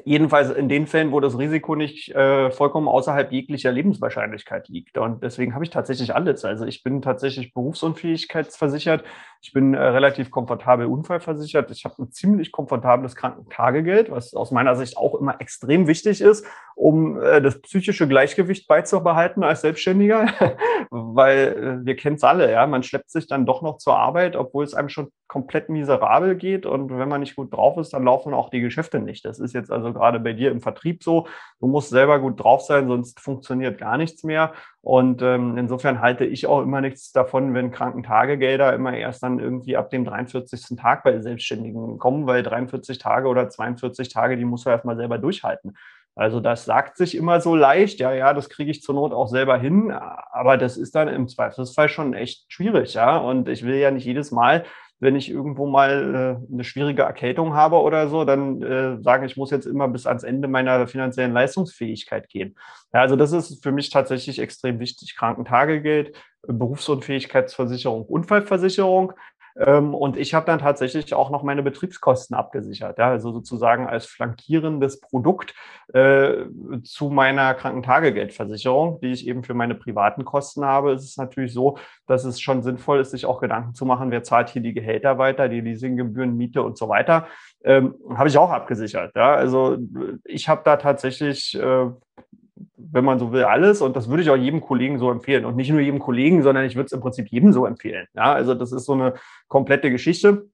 Jedenfalls in den Fällen, wo das Risiko nicht äh, vollkommen außerhalb jeglicher Lebenswahrscheinlichkeit liegt. Und deswegen habe ich tatsächlich alles. Also ich bin tatsächlich berufsunfähigkeitsversichert. Ich bin äh, relativ komfortabel unfallversichert. Ich habe ein ziemlich komfortables Krankentagegeld, was aus meiner Sicht auch immer extrem wichtig ist, um äh, das psychische Gleichgewicht beizubehalten als Selbstständiger. Weil äh, wir kennen es alle, ja. Man schleppt sich dann doch noch zur Arbeit, obwohl es einem schon komplett miserabel geht. Und wenn man nicht gut drauf ist, dann laufen auch die Geschäfte nicht. Das ist jetzt also gerade bei dir im Vertrieb so. Du musst selber gut drauf sein, sonst funktioniert gar nichts mehr. Und ähm, insofern halte ich auch immer nichts davon, wenn Krankentagegelder immer erst dann irgendwie ab dem 43. Tag bei Selbstständigen kommen, weil 43 Tage oder 42 Tage, die musst du erstmal selber durchhalten. Also das sagt sich immer so leicht, ja, ja, das kriege ich zur Not auch selber hin, aber das ist dann im Zweifelsfall schon echt schwierig, ja. Und ich will ja nicht jedes Mal wenn ich irgendwo mal äh, eine schwierige Erkältung habe oder so, dann äh, sagen, ich muss jetzt immer bis ans Ende meiner finanziellen Leistungsfähigkeit gehen. Ja, also das ist für mich tatsächlich extrem wichtig. Krankentagegeld, Berufsunfähigkeitsversicherung, Unfallversicherung. Ähm, und ich habe dann tatsächlich auch noch meine Betriebskosten abgesichert, ja, also sozusagen als flankierendes Produkt äh, zu meiner Krankentagegeldversicherung, die ich eben für meine privaten Kosten habe. ist Es natürlich so, dass es schon sinnvoll ist, sich auch Gedanken zu machen, wer zahlt hier die Gehälter weiter, die Leasinggebühren, Miete und so weiter. Ähm, habe ich auch abgesichert. Ja? Also ich habe da tatsächlich äh, wenn man so will, alles. Und das würde ich auch jedem Kollegen so empfehlen. Und nicht nur jedem Kollegen, sondern ich würde es im Prinzip jedem so empfehlen. Ja, also das ist so eine komplette Geschichte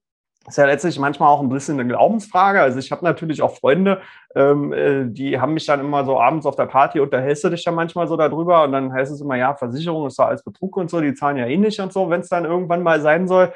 ist ja letztlich manchmal auch ein bisschen eine Glaubensfrage. Also ich habe natürlich auch Freunde, ähm, äh, die haben mich dann immer so abends auf der Party unterhältst du dich dann manchmal so darüber und dann heißt es immer, ja, Versicherung ist da als Betrug und so, die zahlen ja eh nicht und so, wenn es dann irgendwann mal sein soll.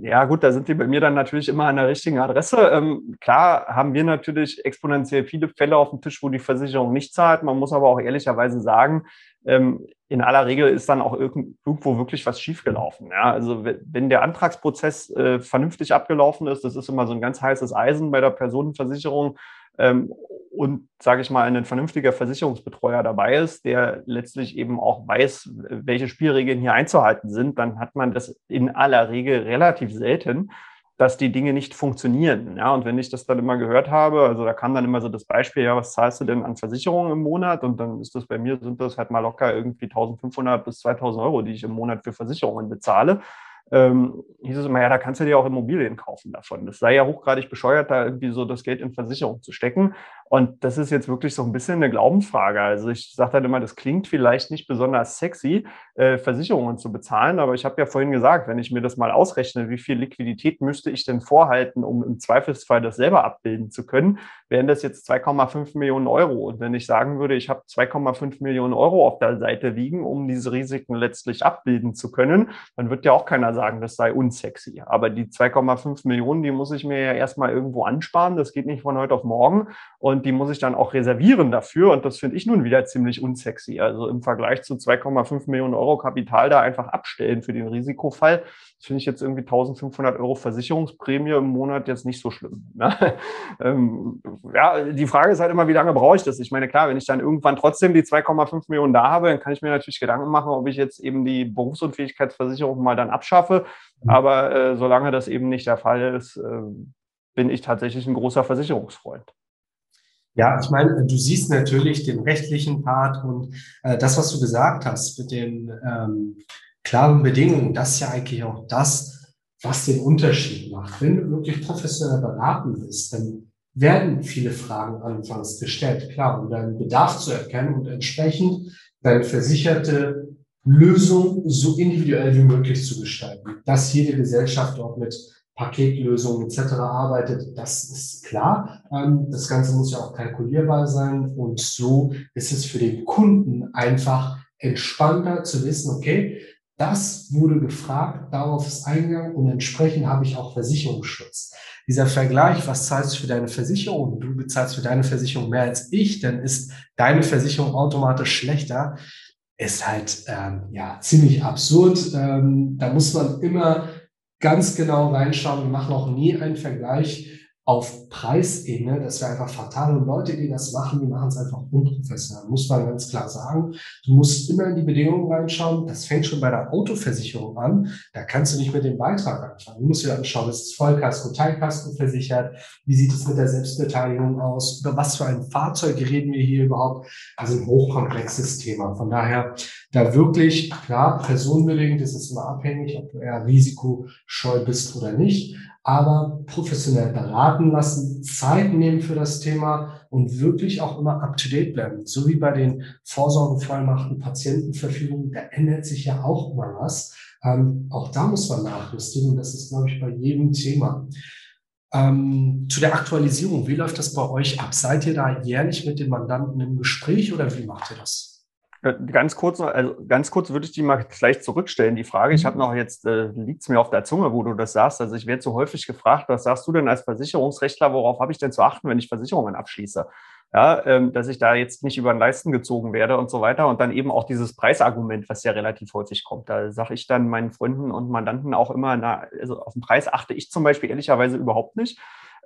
Ja, gut, da sind die bei mir dann natürlich immer an der richtigen Adresse. Ähm, klar haben wir natürlich exponentiell viele Fälle auf dem Tisch, wo die Versicherung nicht zahlt. Man muss aber auch ehrlicherweise sagen, ähm, in aller Regel ist dann auch irgendwo wirklich was schiefgelaufen. Ja? Also wenn der Antragsprozess äh, vernünftig abgelaufen ist, das ist immer so ein ganz heißes Eisen bei der Personenversicherung ähm, und, sage ich mal, ein vernünftiger Versicherungsbetreuer dabei ist, der letztlich eben auch weiß, welche Spielregeln hier einzuhalten sind, dann hat man das in aller Regel relativ selten dass die Dinge nicht funktionieren. Ja, und wenn ich das dann immer gehört habe, also da kam dann immer so das Beispiel, ja, was zahlst du denn an Versicherungen im Monat? Und dann ist das bei mir, sind das halt mal locker irgendwie 1500 bis 2000 Euro, die ich im Monat für Versicherungen bezahle ähm, hieß es immer, ja, da kannst du dir auch Immobilien kaufen davon. Das sei ja hochgradig bescheuert, da irgendwie so das Geld in Versicherung zu stecken. Und das ist jetzt wirklich so ein bisschen eine Glaubensfrage. Also ich sage dann immer, das klingt vielleicht nicht besonders sexy, äh, Versicherungen zu bezahlen, aber ich habe ja vorhin gesagt, wenn ich mir das mal ausrechne, wie viel Liquidität müsste ich denn vorhalten, um im Zweifelsfall das selber abbilden zu können, wären das jetzt 2,5 Millionen Euro. Und wenn ich sagen würde, ich habe 2,5 Millionen Euro auf der Seite liegen, um diese Risiken letztlich abbilden zu können, dann wird ja auch keiner sagen, das sei unsexy. Aber die 2,5 Millionen, die muss ich mir ja erstmal irgendwo ansparen. Das geht nicht von heute auf morgen. Und die muss ich dann auch reservieren dafür. Und das finde ich nun wieder ziemlich unsexy. Also im Vergleich zu 2,5 Millionen Euro Kapital da einfach abstellen für den Risikofall, finde ich jetzt irgendwie 1500 Euro Versicherungsprämie im Monat jetzt nicht so schlimm. Ne? Ähm, ja, die Frage ist halt immer, wie lange brauche ich das? Ich meine, klar, wenn ich dann irgendwann trotzdem die 2,5 Millionen da habe, dann kann ich mir natürlich Gedanken machen, ob ich jetzt eben die Berufsunfähigkeitsversicherung mal dann abschaffe schaffe. Mhm. Aber äh, solange das eben nicht der Fall ist, äh, bin ich tatsächlich ein großer Versicherungsfreund. Ja, ich meine, du siehst natürlich den rechtlichen Part und äh, das, was du gesagt hast mit den ähm, klaren Bedingungen, das ist ja eigentlich auch das, was den Unterschied macht. Wenn du wirklich professionell beraten bist, dann werden viele Fragen anfangs gestellt, klar, um deinen Bedarf zu erkennen und entsprechend deine versicherte Lösung so individuell wie möglich zu gestalten. Dass jede Gesellschaft auch mit Paketlösungen etc. arbeitet, das ist klar. Ähm, das Ganze muss ja auch kalkulierbar sein und so ist es für den Kunden einfach entspannter zu wissen, okay, das wurde gefragt, darauf ist Eingang und entsprechend habe ich auch Versicherungsschutz. Dieser Vergleich, was zahlst du für deine Versicherung? Du bezahlst für deine Versicherung mehr als ich, dann ist deine Versicherung automatisch schlechter ist halt ähm, ja ziemlich absurd. Ähm, da muss man immer ganz genau reinschauen. Wir machen auch nie einen Vergleich auf Preisebene, das wäre einfach fatal. Und Leute, die das machen, die machen es einfach unprofessionell, muss man ganz klar sagen. Du musst immer in die Bedingungen reinschauen. Das fängt schon bei der Autoversicherung an. Da kannst du nicht mit dem Beitrag anfangen. Du musst dir anschauen, ist es Vollkasko, Teilkasko versichert? Wie sieht es mit der Selbstbeteiligung aus? Über was für ein Fahrzeug reden wir hier überhaupt? Also ein hochkomplexes Thema. Von daher, da wirklich, klar, personenbedingt ist es immer abhängig, ob du eher risikoscheu bist oder nicht aber professionell beraten lassen, Zeit nehmen für das Thema und wirklich auch immer up-to-date bleiben. So wie bei den Vorsorgevollmachten, Patientenverfügungen, da ändert sich ja auch immer was. Ähm, auch da muss man nachjustieren das ist, glaube ich, bei jedem Thema. Ähm, zu der Aktualisierung, wie läuft das bei euch ab? Seid ihr da jährlich mit den Mandanten im Gespräch oder wie macht ihr das? Äh, ganz kurz, also ganz kurz würde ich die mal gleich zurückstellen, die Frage. Ich mhm. habe noch jetzt, äh, liegt es mir auf der Zunge, wo du das sagst. Also ich werde so häufig gefragt, was sagst du denn als Versicherungsrechtler, worauf habe ich denn zu achten, wenn ich Versicherungen abschließe? Ja, ähm, dass ich da jetzt nicht über den Leisten gezogen werde und so weiter. Und dann eben auch dieses Preisargument, was ja relativ häufig kommt. Da sage ich dann meinen Freunden und Mandanten auch immer, na, also auf den Preis achte ich zum Beispiel ehrlicherweise überhaupt nicht.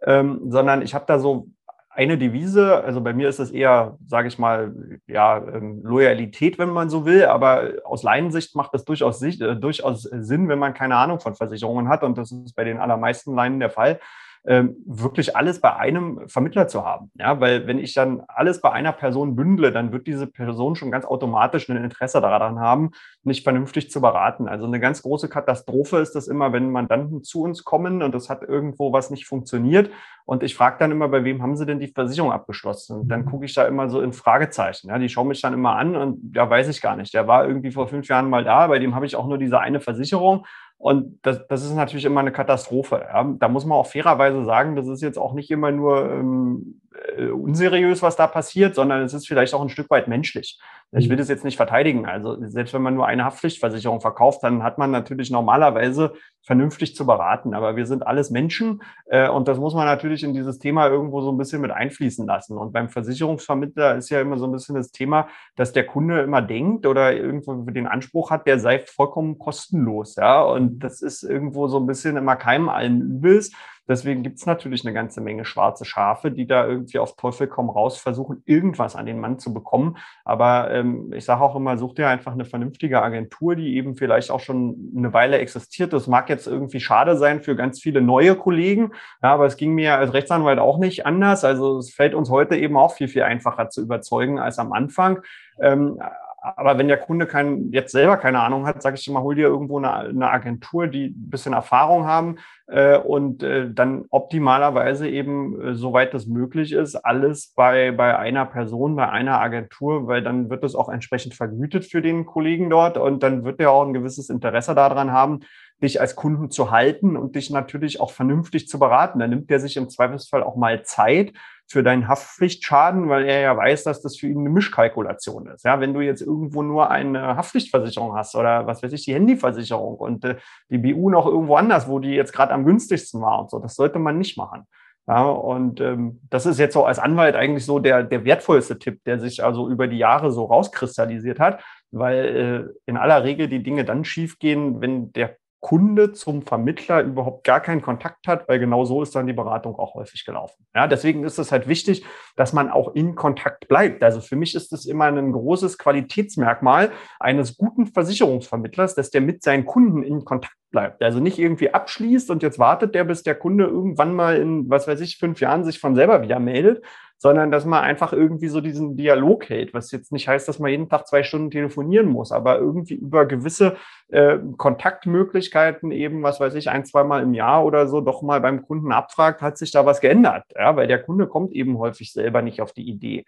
Ähm, sondern ich habe da so eine Devise. Also bei mir ist es eher, sage ich mal, ja, ähm, Loyalität, wenn man so will. Aber aus Laiensicht macht das durchaus, äh, durchaus Sinn, wenn man keine Ahnung von Versicherungen hat. Und das ist bei den allermeisten Leinen der Fall. Ähm, wirklich alles bei einem Vermittler zu haben. Ja, weil wenn ich dann alles bei einer Person bündle, dann wird diese Person schon ganz automatisch ein Interesse daran haben, nicht vernünftig zu beraten. Also eine ganz große Katastrophe ist das immer, wenn Mandanten zu uns kommen und es hat irgendwo was nicht funktioniert. Und ich frage dann immer, bei wem haben sie denn die Versicherung abgeschlossen? Und dann mhm. gucke ich da immer so in Fragezeichen. Ja, die schauen mich dann immer an und ja, weiß ich gar nicht. Der war irgendwie vor fünf Jahren mal da, bei dem habe ich auch nur diese eine Versicherung. Und das, das ist natürlich immer eine Katastrophe. Ja. Da muss man auch fairerweise sagen, das ist jetzt auch nicht immer nur ähm, äh, unseriös, was da passiert, sondern es ist vielleicht auch ein Stück weit menschlich. Ich will mhm. das jetzt nicht verteidigen. Also selbst wenn man nur eine Haftpflichtversicherung verkauft, dann hat man natürlich normalerweise vernünftig zu beraten. Aber wir sind alles Menschen äh, und das muss man natürlich in dieses Thema irgendwo so ein bisschen mit einfließen lassen. Und beim Versicherungsvermittler ist ja immer so ein bisschen das Thema, dass der Kunde immer denkt oder irgendwo den Anspruch hat, der sei vollkommen kostenlos. Ja, und das ist irgendwo so ein bisschen immer keinem allen Übels. Deswegen gibt es natürlich eine ganze Menge schwarze Schafe, die da irgendwie auf Teufel komm raus versuchen, irgendwas an den Mann zu bekommen. Aber ähm, ich sage auch immer, such dir einfach eine vernünftige Agentur, die eben vielleicht auch schon eine Weile existiert. Das mag jetzt irgendwie schade sein für ganz viele neue Kollegen, ja, aber es ging mir als Rechtsanwalt auch nicht anders. Also es fällt uns heute eben auch viel, viel einfacher zu überzeugen als am Anfang. Ähm, aber wenn der Kunde kein, jetzt selber keine Ahnung hat, sage ich immer, hol dir irgendwo eine, eine, Agentur, die ein bisschen Erfahrung haben äh, und äh, dann optimalerweise eben, äh, soweit es möglich ist, alles bei, bei einer Person, bei einer Agentur, weil dann wird es auch entsprechend vergütet für den Kollegen dort und dann wird er auch ein gewisses Interesse daran haben, dich als Kunden zu halten und dich natürlich auch vernünftig zu beraten. Dann nimmt er sich im Zweifelsfall auch mal Zeit für deinen Haftpflichtschaden, weil er ja weiß, dass das für ihn eine Mischkalkulation ist. Ja, wenn du jetzt irgendwo nur eine Haftpflichtversicherung hast oder was weiß ich, die Handyversicherung und äh, die BU noch irgendwo anders, wo die jetzt gerade am günstigsten war und so, das sollte man nicht machen. Ja, und ähm, das ist jetzt so als Anwalt eigentlich so der, der wertvollste Tipp, der sich also über die Jahre so rauskristallisiert hat, weil äh, in aller Regel die Dinge dann schiefgehen, wenn der Kunde zum Vermittler überhaupt gar keinen Kontakt hat, weil genau so ist dann die Beratung auch häufig gelaufen. Ja, deswegen ist es halt wichtig, dass man auch in Kontakt bleibt. Also für mich ist es immer ein großes Qualitätsmerkmal eines guten Versicherungsvermittlers, dass der mit seinen Kunden in Kontakt bleibt. Also nicht irgendwie abschließt und jetzt wartet der, bis der Kunde irgendwann mal in, was weiß ich, fünf Jahren sich von selber wieder meldet, sondern dass man einfach irgendwie so diesen Dialog hält, was jetzt nicht heißt, dass man jeden Tag zwei Stunden telefonieren muss, aber irgendwie über gewisse äh, Kontaktmöglichkeiten eben, was weiß ich, ein, zweimal im Jahr oder so doch mal beim Kunden abfragt, hat sich da was geändert, ja, weil der Kunde kommt eben häufig selber nicht auf die Idee.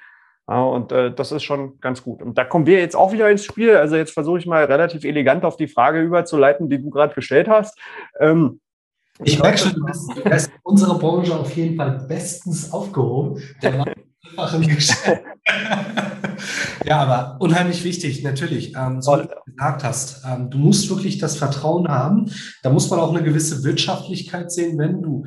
Ja, und äh, das ist schon ganz gut. Und da kommen wir jetzt auch wieder ins Spiel. Also jetzt versuche ich mal relativ elegant auf die Frage überzuleiten, die du gerade gestellt hast. Ähm, ich merke schon, du bist, du hast unsere Branche auf jeden Fall bestens aufgehoben. Der war einfach im Geschäft. ja, aber unheimlich wichtig, natürlich. Ähm, so wie du gesagt hast, ähm, du musst wirklich das Vertrauen haben. Da muss man auch eine gewisse Wirtschaftlichkeit sehen, wenn du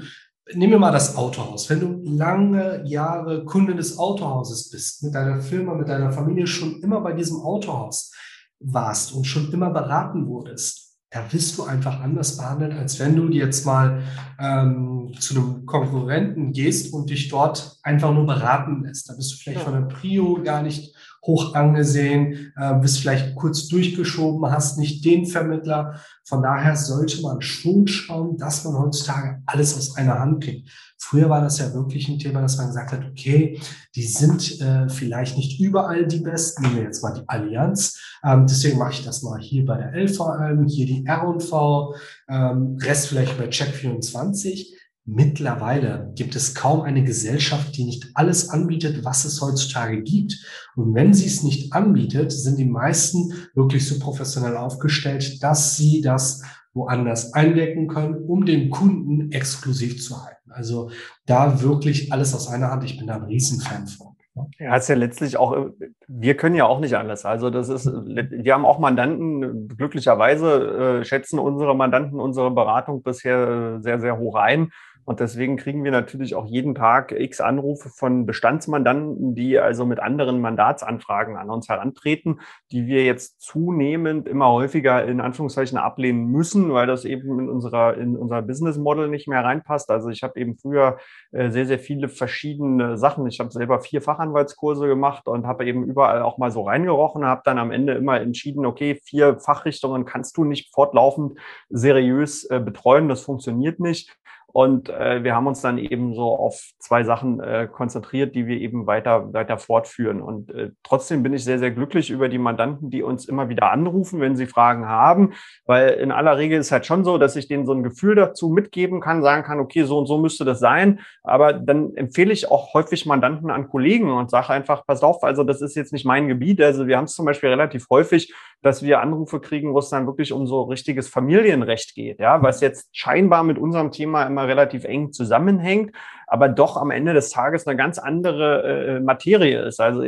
Nehmen wir mal das Autohaus. Wenn du lange Jahre Kunde des Autohauses bist, mit deiner Firma, mit deiner Familie schon immer bei diesem Autohaus warst und schon immer beraten wurdest, da wirst du einfach anders behandelt, als wenn du jetzt mal ähm, zu einem Konkurrenten gehst und dich dort einfach nur beraten lässt. Da bist du vielleicht ja. von der Prio gar nicht hoch angesehen, äh, bist vielleicht kurz durchgeschoben, hast nicht den Vermittler. Von daher sollte man schon schauen, dass man heutzutage alles aus einer Hand kriegt. Früher war das ja wirklich ein Thema, dass man gesagt hat, okay, die sind äh, vielleicht nicht überall die Besten. Nehmen wir jetzt mal die Allianz. Ähm, deswegen mache ich das mal hier bei der LVM, hier die R&V, ähm, Rest vielleicht bei Check24. Mittlerweile gibt es kaum eine Gesellschaft, die nicht alles anbietet, was es heutzutage gibt. Und wenn sie es nicht anbietet, sind die meisten wirklich so professionell aufgestellt, dass sie das woanders eindecken können, um den Kunden exklusiv zu halten. Also da wirklich alles aus einer Hand. Ich bin da ein Riesenfan von. Ja, ist ja letztlich auch, wir können ja auch nicht alles. Also das ist, wir haben auch Mandanten, glücklicherweise äh, schätzen unsere Mandanten unsere Beratung bisher sehr, sehr hoch ein. Und deswegen kriegen wir natürlich auch jeden Tag x Anrufe von Bestandsmandanten, die also mit anderen Mandatsanfragen an uns herantreten, die wir jetzt zunehmend immer häufiger in Anführungszeichen ablehnen müssen, weil das eben in unserer, in unser Business Model nicht mehr reinpasst. Also ich habe eben früher äh, sehr, sehr viele verschiedene Sachen. Ich habe selber vier Fachanwaltskurse gemacht und habe eben überall auch mal so reingerochen, habe dann am Ende immer entschieden, okay, vier Fachrichtungen kannst du nicht fortlaufend seriös äh, betreuen, das funktioniert nicht. Und äh, wir haben uns dann eben so auf zwei Sachen äh, konzentriert, die wir eben weiter, weiter fortführen. Und äh, trotzdem bin ich sehr, sehr glücklich über die Mandanten, die uns immer wieder anrufen, wenn sie Fragen haben. Weil in aller Regel ist halt schon so, dass ich denen so ein Gefühl dazu mitgeben kann, sagen kann, okay, so und so müsste das sein. Aber dann empfehle ich auch häufig Mandanten an Kollegen und sage einfach, pass auf, also das ist jetzt nicht mein Gebiet. Also wir haben es zum Beispiel relativ häufig, dass wir Anrufe kriegen, wo es dann wirklich um so richtiges Familienrecht geht, ja, was jetzt scheinbar mit unserem Thema immer relativ eng zusammenhängt, aber doch am Ende des Tages eine ganz andere äh, Materie ist. Also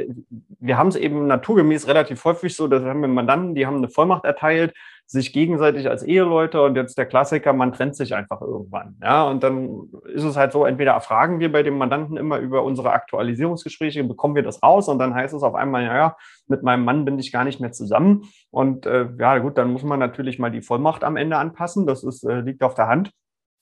wir haben es eben naturgemäß relativ häufig so, dass wir haben Mandanten, die haben eine Vollmacht erteilt, sich gegenseitig als Eheleute und jetzt der Klassiker, man trennt sich einfach irgendwann. Ja, und dann ist es halt so, entweder erfragen wir bei dem Mandanten immer über unsere Aktualisierungsgespräche, bekommen wir das raus und dann heißt es auf einmal, ja, ja mit meinem Mann bin ich gar nicht mehr zusammen. Und äh, ja, gut, dann muss man natürlich mal die Vollmacht am Ende anpassen. Das ist, äh, liegt auf der Hand.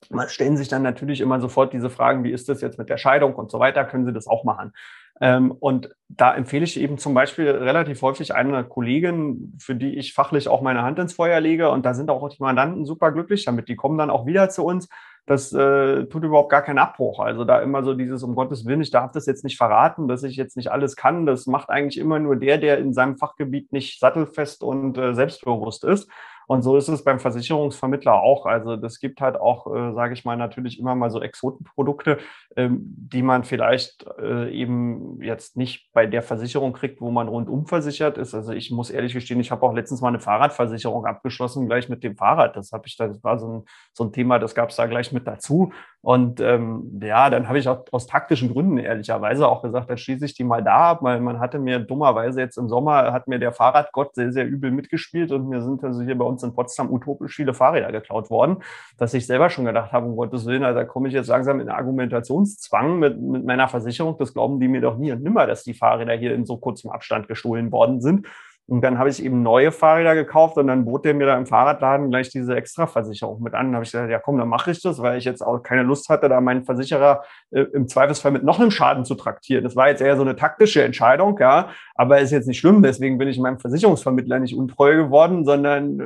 Man stellen sich dann natürlich immer sofort diese Fragen, wie ist das jetzt mit der Scheidung und so weiter, können Sie das auch machen? Ähm, und da empfehle ich eben zum Beispiel relativ häufig eine Kollegin, für die ich fachlich auch meine Hand ins Feuer lege. Und da sind auch die Mandanten super glücklich damit. Die kommen dann auch wieder zu uns. Das äh, tut überhaupt gar keinen Abbruch. Also da immer so dieses, um Gottes Willen, ich darf das jetzt nicht verraten, dass ich jetzt nicht alles kann. Das macht eigentlich immer nur der, der in seinem Fachgebiet nicht sattelfest und äh, selbstbewusst ist. Und so ist es beim Versicherungsvermittler auch. Also das gibt halt auch, äh, sage ich mal, natürlich immer mal so Exotenprodukte, ähm, die man vielleicht äh, eben jetzt nicht bei der Versicherung kriegt, wo man rundum versichert ist. Also ich muss ehrlich gestehen, ich habe auch letztens mal eine Fahrradversicherung abgeschlossen, gleich mit dem Fahrrad. Das habe ich, das war so ein, so ein Thema, das gab es da gleich mit dazu. Und ähm, ja, dann habe ich auch aus taktischen Gründen ehrlicherweise auch gesagt, dann schließe ich die mal da ab, weil man hatte mir dummerweise jetzt im Sommer, hat mir der Fahrradgott sehr, sehr übel mitgespielt und mir sind also hier bei uns in Potsdam utopisch viele Fahrräder geklaut worden, dass ich selber schon gedacht habe, um Gottes Willen, also da komme ich jetzt langsam in Argumentationszwang mit, mit meiner Versicherung. Das glauben die mir doch nie und nimmer, dass die Fahrräder hier in so kurzem Abstand gestohlen worden sind. Und dann habe ich eben neue Fahrräder gekauft und dann bot der mir da im Fahrradladen gleich diese Extraversicherung mit an. Dann habe ich gesagt, ja komm, dann mache ich das, weil ich jetzt auch keine Lust hatte, da meinen Versicherer äh, im Zweifelsfall mit noch einem Schaden zu traktieren. Das war jetzt eher so eine taktische Entscheidung, ja, aber ist jetzt nicht schlimm. Deswegen bin ich meinem Versicherungsvermittler nicht untreu geworden, sondern äh,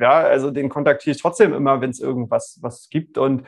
ja, also den kontaktiere ich trotzdem immer, wenn es irgendwas was gibt. Und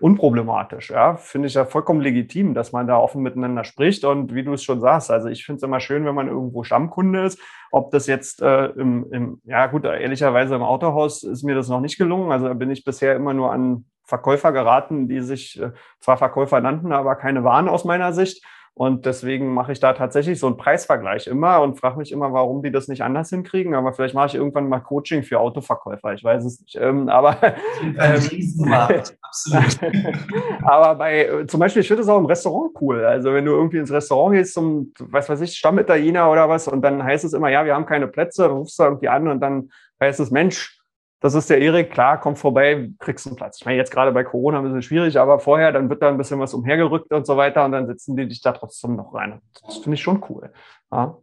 unproblematisch. Ja, finde ich ja vollkommen legitim, dass man da offen miteinander spricht. Und wie du es schon sagst, also ich finde es immer schön, wenn man irgendwo Stammkunde ist. Ob das jetzt äh, im, im, ja gut, ehrlicherweise im Autohaus ist mir das noch nicht gelungen. Also da bin ich bisher immer nur an Verkäufer geraten, die sich äh, zwar Verkäufer nannten, aber keine waren aus meiner Sicht. Und deswegen mache ich da tatsächlich so einen Preisvergleich immer und frage mich immer, warum die das nicht anders hinkriegen. Aber vielleicht mache ich irgendwann mal Coaching für Autoverkäufer. Ich weiß es nicht. Ähm, aber ähm, absolut. aber bei zum Beispiel, ich finde es auch im Restaurant cool. Also wenn du irgendwie ins Restaurant gehst zum, was weiß ich, Stammitaliener oder was, und dann heißt es immer, ja, wir haben keine Plätze, dann rufst du irgendwie an und dann heißt es, Mensch, das ist der Erik, klar, komm vorbei, kriegst einen Platz. Ich meine, jetzt gerade bei Corona ein bisschen schwierig, aber vorher, dann wird da ein bisschen was umhergerückt und so weiter und dann sitzen die dich da trotzdem noch rein. Das finde ich schon cool. Ja.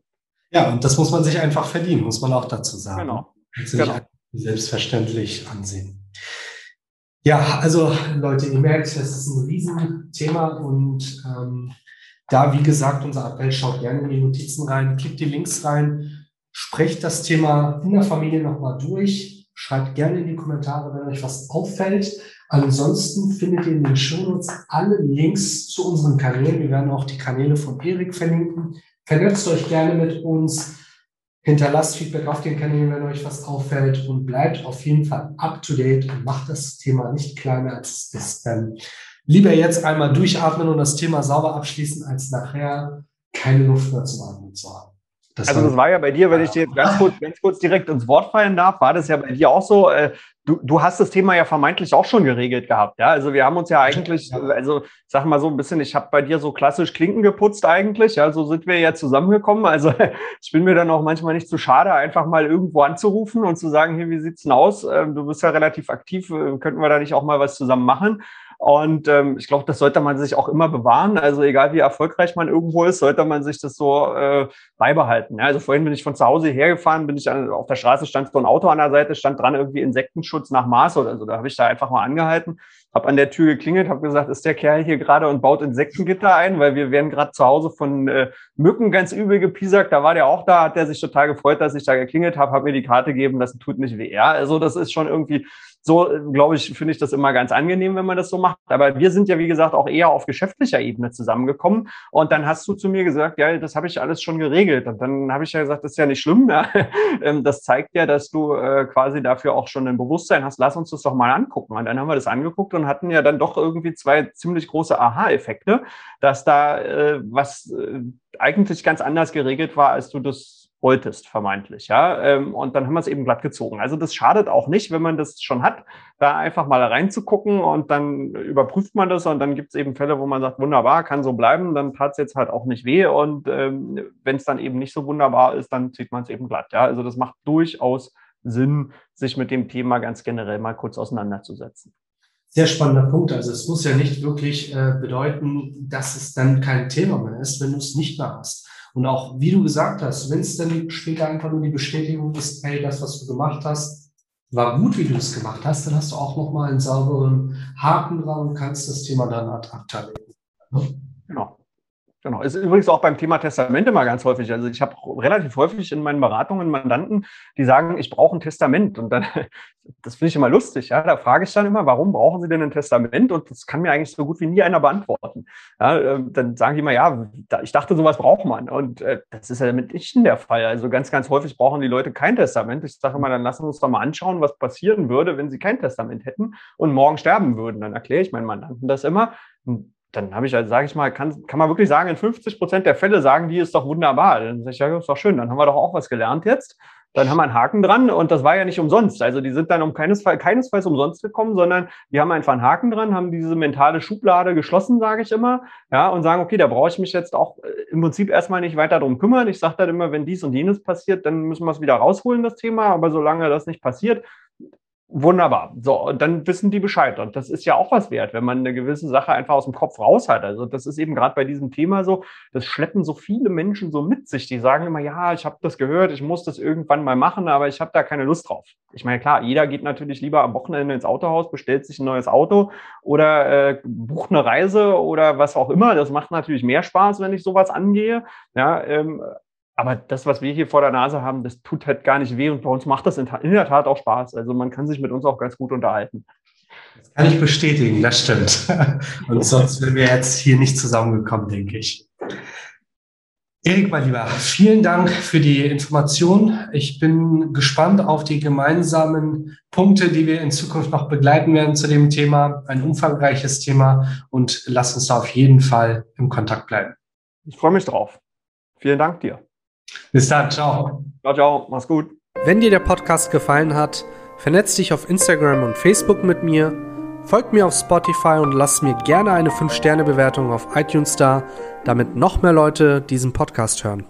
ja, und das muss man sich einfach verdienen, muss man auch dazu sagen. Genau. Genau. selbstverständlich ansehen. Ja, also Leute, ihr merkt, das ist ein Riesenthema und ähm, da, wie gesagt, unser Appell, schaut gerne in die Notizen rein, klickt die Links rein, sprecht das Thema in der Familie nochmal durch Schreibt gerne in die Kommentare, wenn euch was auffällt. Ansonsten findet ihr in den Shownotes alle Links zu unseren Kanälen. Wir werden auch die Kanäle von Erik verlinken. Vernetzt euch gerne mit uns. Hinterlasst Feedback auf den Kanälen, wenn euch was auffällt und bleibt auf jeden Fall up to date und macht das Thema nicht kleiner als es ist. Denn lieber jetzt einmal durchatmen und das Thema sauber abschließen, als nachher keine Luft mehr zu atmen zu haben. Das also das war ja bei dir, wenn ich dir jetzt ganz kurz, ganz kurz direkt ins Wort fallen darf, war das ja bei dir auch so. Äh, du, du hast das Thema ja vermeintlich auch schon geregelt gehabt. Ja, also wir haben uns ja eigentlich, also sag mal so ein bisschen, ich habe bei dir so klassisch Klinken geputzt eigentlich. Ja, so sind wir ja zusammengekommen. Also ich bin mir dann auch manchmal nicht zu schade, einfach mal irgendwo anzurufen und zu sagen, hier, wie sieht's denn aus? Ähm, du bist ja relativ aktiv, äh, könnten wir da nicht auch mal was zusammen machen? Und ähm, ich glaube, das sollte man sich auch immer bewahren. Also egal wie erfolgreich man irgendwo ist, sollte man sich das so äh, beibehalten. Ja, also vorhin bin ich von zu Hause hergefahren, bin ich an, auf der Straße, stand so ein Auto an der Seite, stand dran irgendwie Insektenschutz nach Maß oder so. Da habe ich da einfach mal angehalten, habe an der Tür geklingelt, habe gesagt, ist der Kerl hier gerade und baut Insektengitter ein, weil wir werden gerade zu Hause von äh, Mücken ganz übel gepiesackt. Da war der auch da, hat der sich total gefreut, dass ich da geklingelt habe, habe mir die Karte gegeben lassen, tut nicht weh. Ja, also das ist schon irgendwie So, glaube ich, finde ich das immer ganz angenehm, wenn man das so macht. Aber wir sind ja, wie gesagt, auch eher auf geschäftlicher Ebene zusammengekommen. Und dann hast du zu mir gesagt, ja, das habe ich alles schon geregelt. Und dann habe ich ja gesagt, das ist ja nicht schlimm. Ja? Ähm, das zeigt ja, dass du äh, quasi dafür auch schon ein Bewusstsein hast. Lass uns das doch mal angucken. Und dann haben wir das angeguckt und hatten ja dann doch irgendwie zwei ziemlich große Aha-Effekte, dass da äh, was äh, eigentlich ganz anders geregelt war, als du das wolltest, vermeintlich. Ja? Ähm, und dann haben wir es eben glatt gezogen. Also das schadet auch nicht, wenn man das schon hat, da einfach mal reinzugucken und dann überprüft man das und dann gibt es eben Fälle, wo man sagt, wunderbar, kann so bleiben, dann tat es jetzt halt auch nicht weh. Und ähm, wenn es dann eben nicht so wunderbar ist, dann zieht man es eben glatt. Ja? Also das macht durchaus Sinn, sich mit dem Thema ganz generell mal kurz auseinanderzusetzen. Sehr spannender Punkt. Also es muss ja nicht wirklich äh, bedeuten, dass es dann kein Thema mehr ist, wenn du es nicht mehr hast. Und auch, wie du gesagt hast, wenn es dann später einfach nur die Bestätigung ist, hey, das, was du gemacht hast, war gut, wie du es gemacht hast, dann hast du auch nochmal einen sauberen Haken dran und kannst das Thema dann ad acta legen. Genau. Genau. Ist übrigens auch beim Thema Testament immer ganz häufig. Also ich habe relativ häufig in meinen Beratungen Mandanten, die sagen, ich brauche ein Testament. Und dann, das finde ich immer lustig. Ja, da frage ich dann immer, warum brauchen Sie denn ein Testament? Und das kann mir eigentlich so gut wie nie einer beantworten. Ja, ähm, dann sagen die immer, ja, ich dachte, sowas braucht man. Und äh, das ist ja mitnichten der Fall. Also ganz, ganz häufig brauchen die Leute kein Testament. Ich sage immer, dann lassen wir uns doch mal anschauen, was passieren würde, wenn sie kein Testament hätten und morgen sterben würden. Dann erkläre ich meinen Mandanten das immer dann habe ich, also, sage ich mal, kann, kann man wirklich sagen, in 50 Prozent der Fälle sagen die, ist doch wunderbar. Dann sage ich, ja, ist doch schön, dann haben wir doch auch was gelernt jetzt. Dann haben wir einen Haken dran und das war ja nicht umsonst. Also die sind dann um keinesfalls, keinesfalls umsonst gekommen, sondern die haben einfach einen Haken dran, haben diese mentale Schublade geschlossen, sage ich immer, ja, und sagen, okay, da brauche ich mich jetzt auch äh, im Prinzip erstmal nicht weiter drum kümmern. Ich sage dann immer, wenn dies und jenes passiert, dann müssen wir es wieder rausholen, das Thema. Aber solange das nicht passiert, Wunderbar. So, und dann wissen die Bescheid. Und das ist ja auch was wert, wenn man eine gewisse Sache einfach aus dem Kopf raus hat. Also das ist eben gerade bei diesem Thema so, das schleppen so viele Menschen so mit sich. Die sagen immer, ja, ich habe das gehört, ich muss das irgendwann mal machen, aber ich habe da keine Lust drauf. Ich meine, klar, jeder geht natürlich lieber am Wochenende ins Autohaus, bestellt sich ein neues Auto oder äh, bucht eine Reise oder was auch immer. Das macht natürlich mehr Spaß, wenn ich sowas angehe. Ja, ähm, aber das, was wir hier vor der Nase haben, das tut halt gar nicht weh und bei uns macht das in, der Tat auch Spaß. Also man kann sich mit uns auch ganz gut unterhalten. Das kann ich bestätigen, das stimmt. Und sonst wären wir jetzt hier nicht zusammengekommen, denke ich. Erik, mein Lieber, vielen Dank für die Information. Ich bin gespannt auf die gemeinsamen Punkte, die wir in Zukunft noch begleiten werden zu dem Thema. Ein umfangreiches Thema und lass uns da auf jeden Fall im Kontakt bleiben. Ich freue mich drauf. Vielen Dank dir. Bis dann, ciao. Ciao, ciao, mach's gut. Wenn dir der Podcast gefallen hat, vernetz dich auf Instagram und Facebook mit mir, folg mir auf Spotify und lass mir gerne eine 5-Sterne-Bewertung auf iTunes da, damit noch mehr Leute diesen Podcast hören.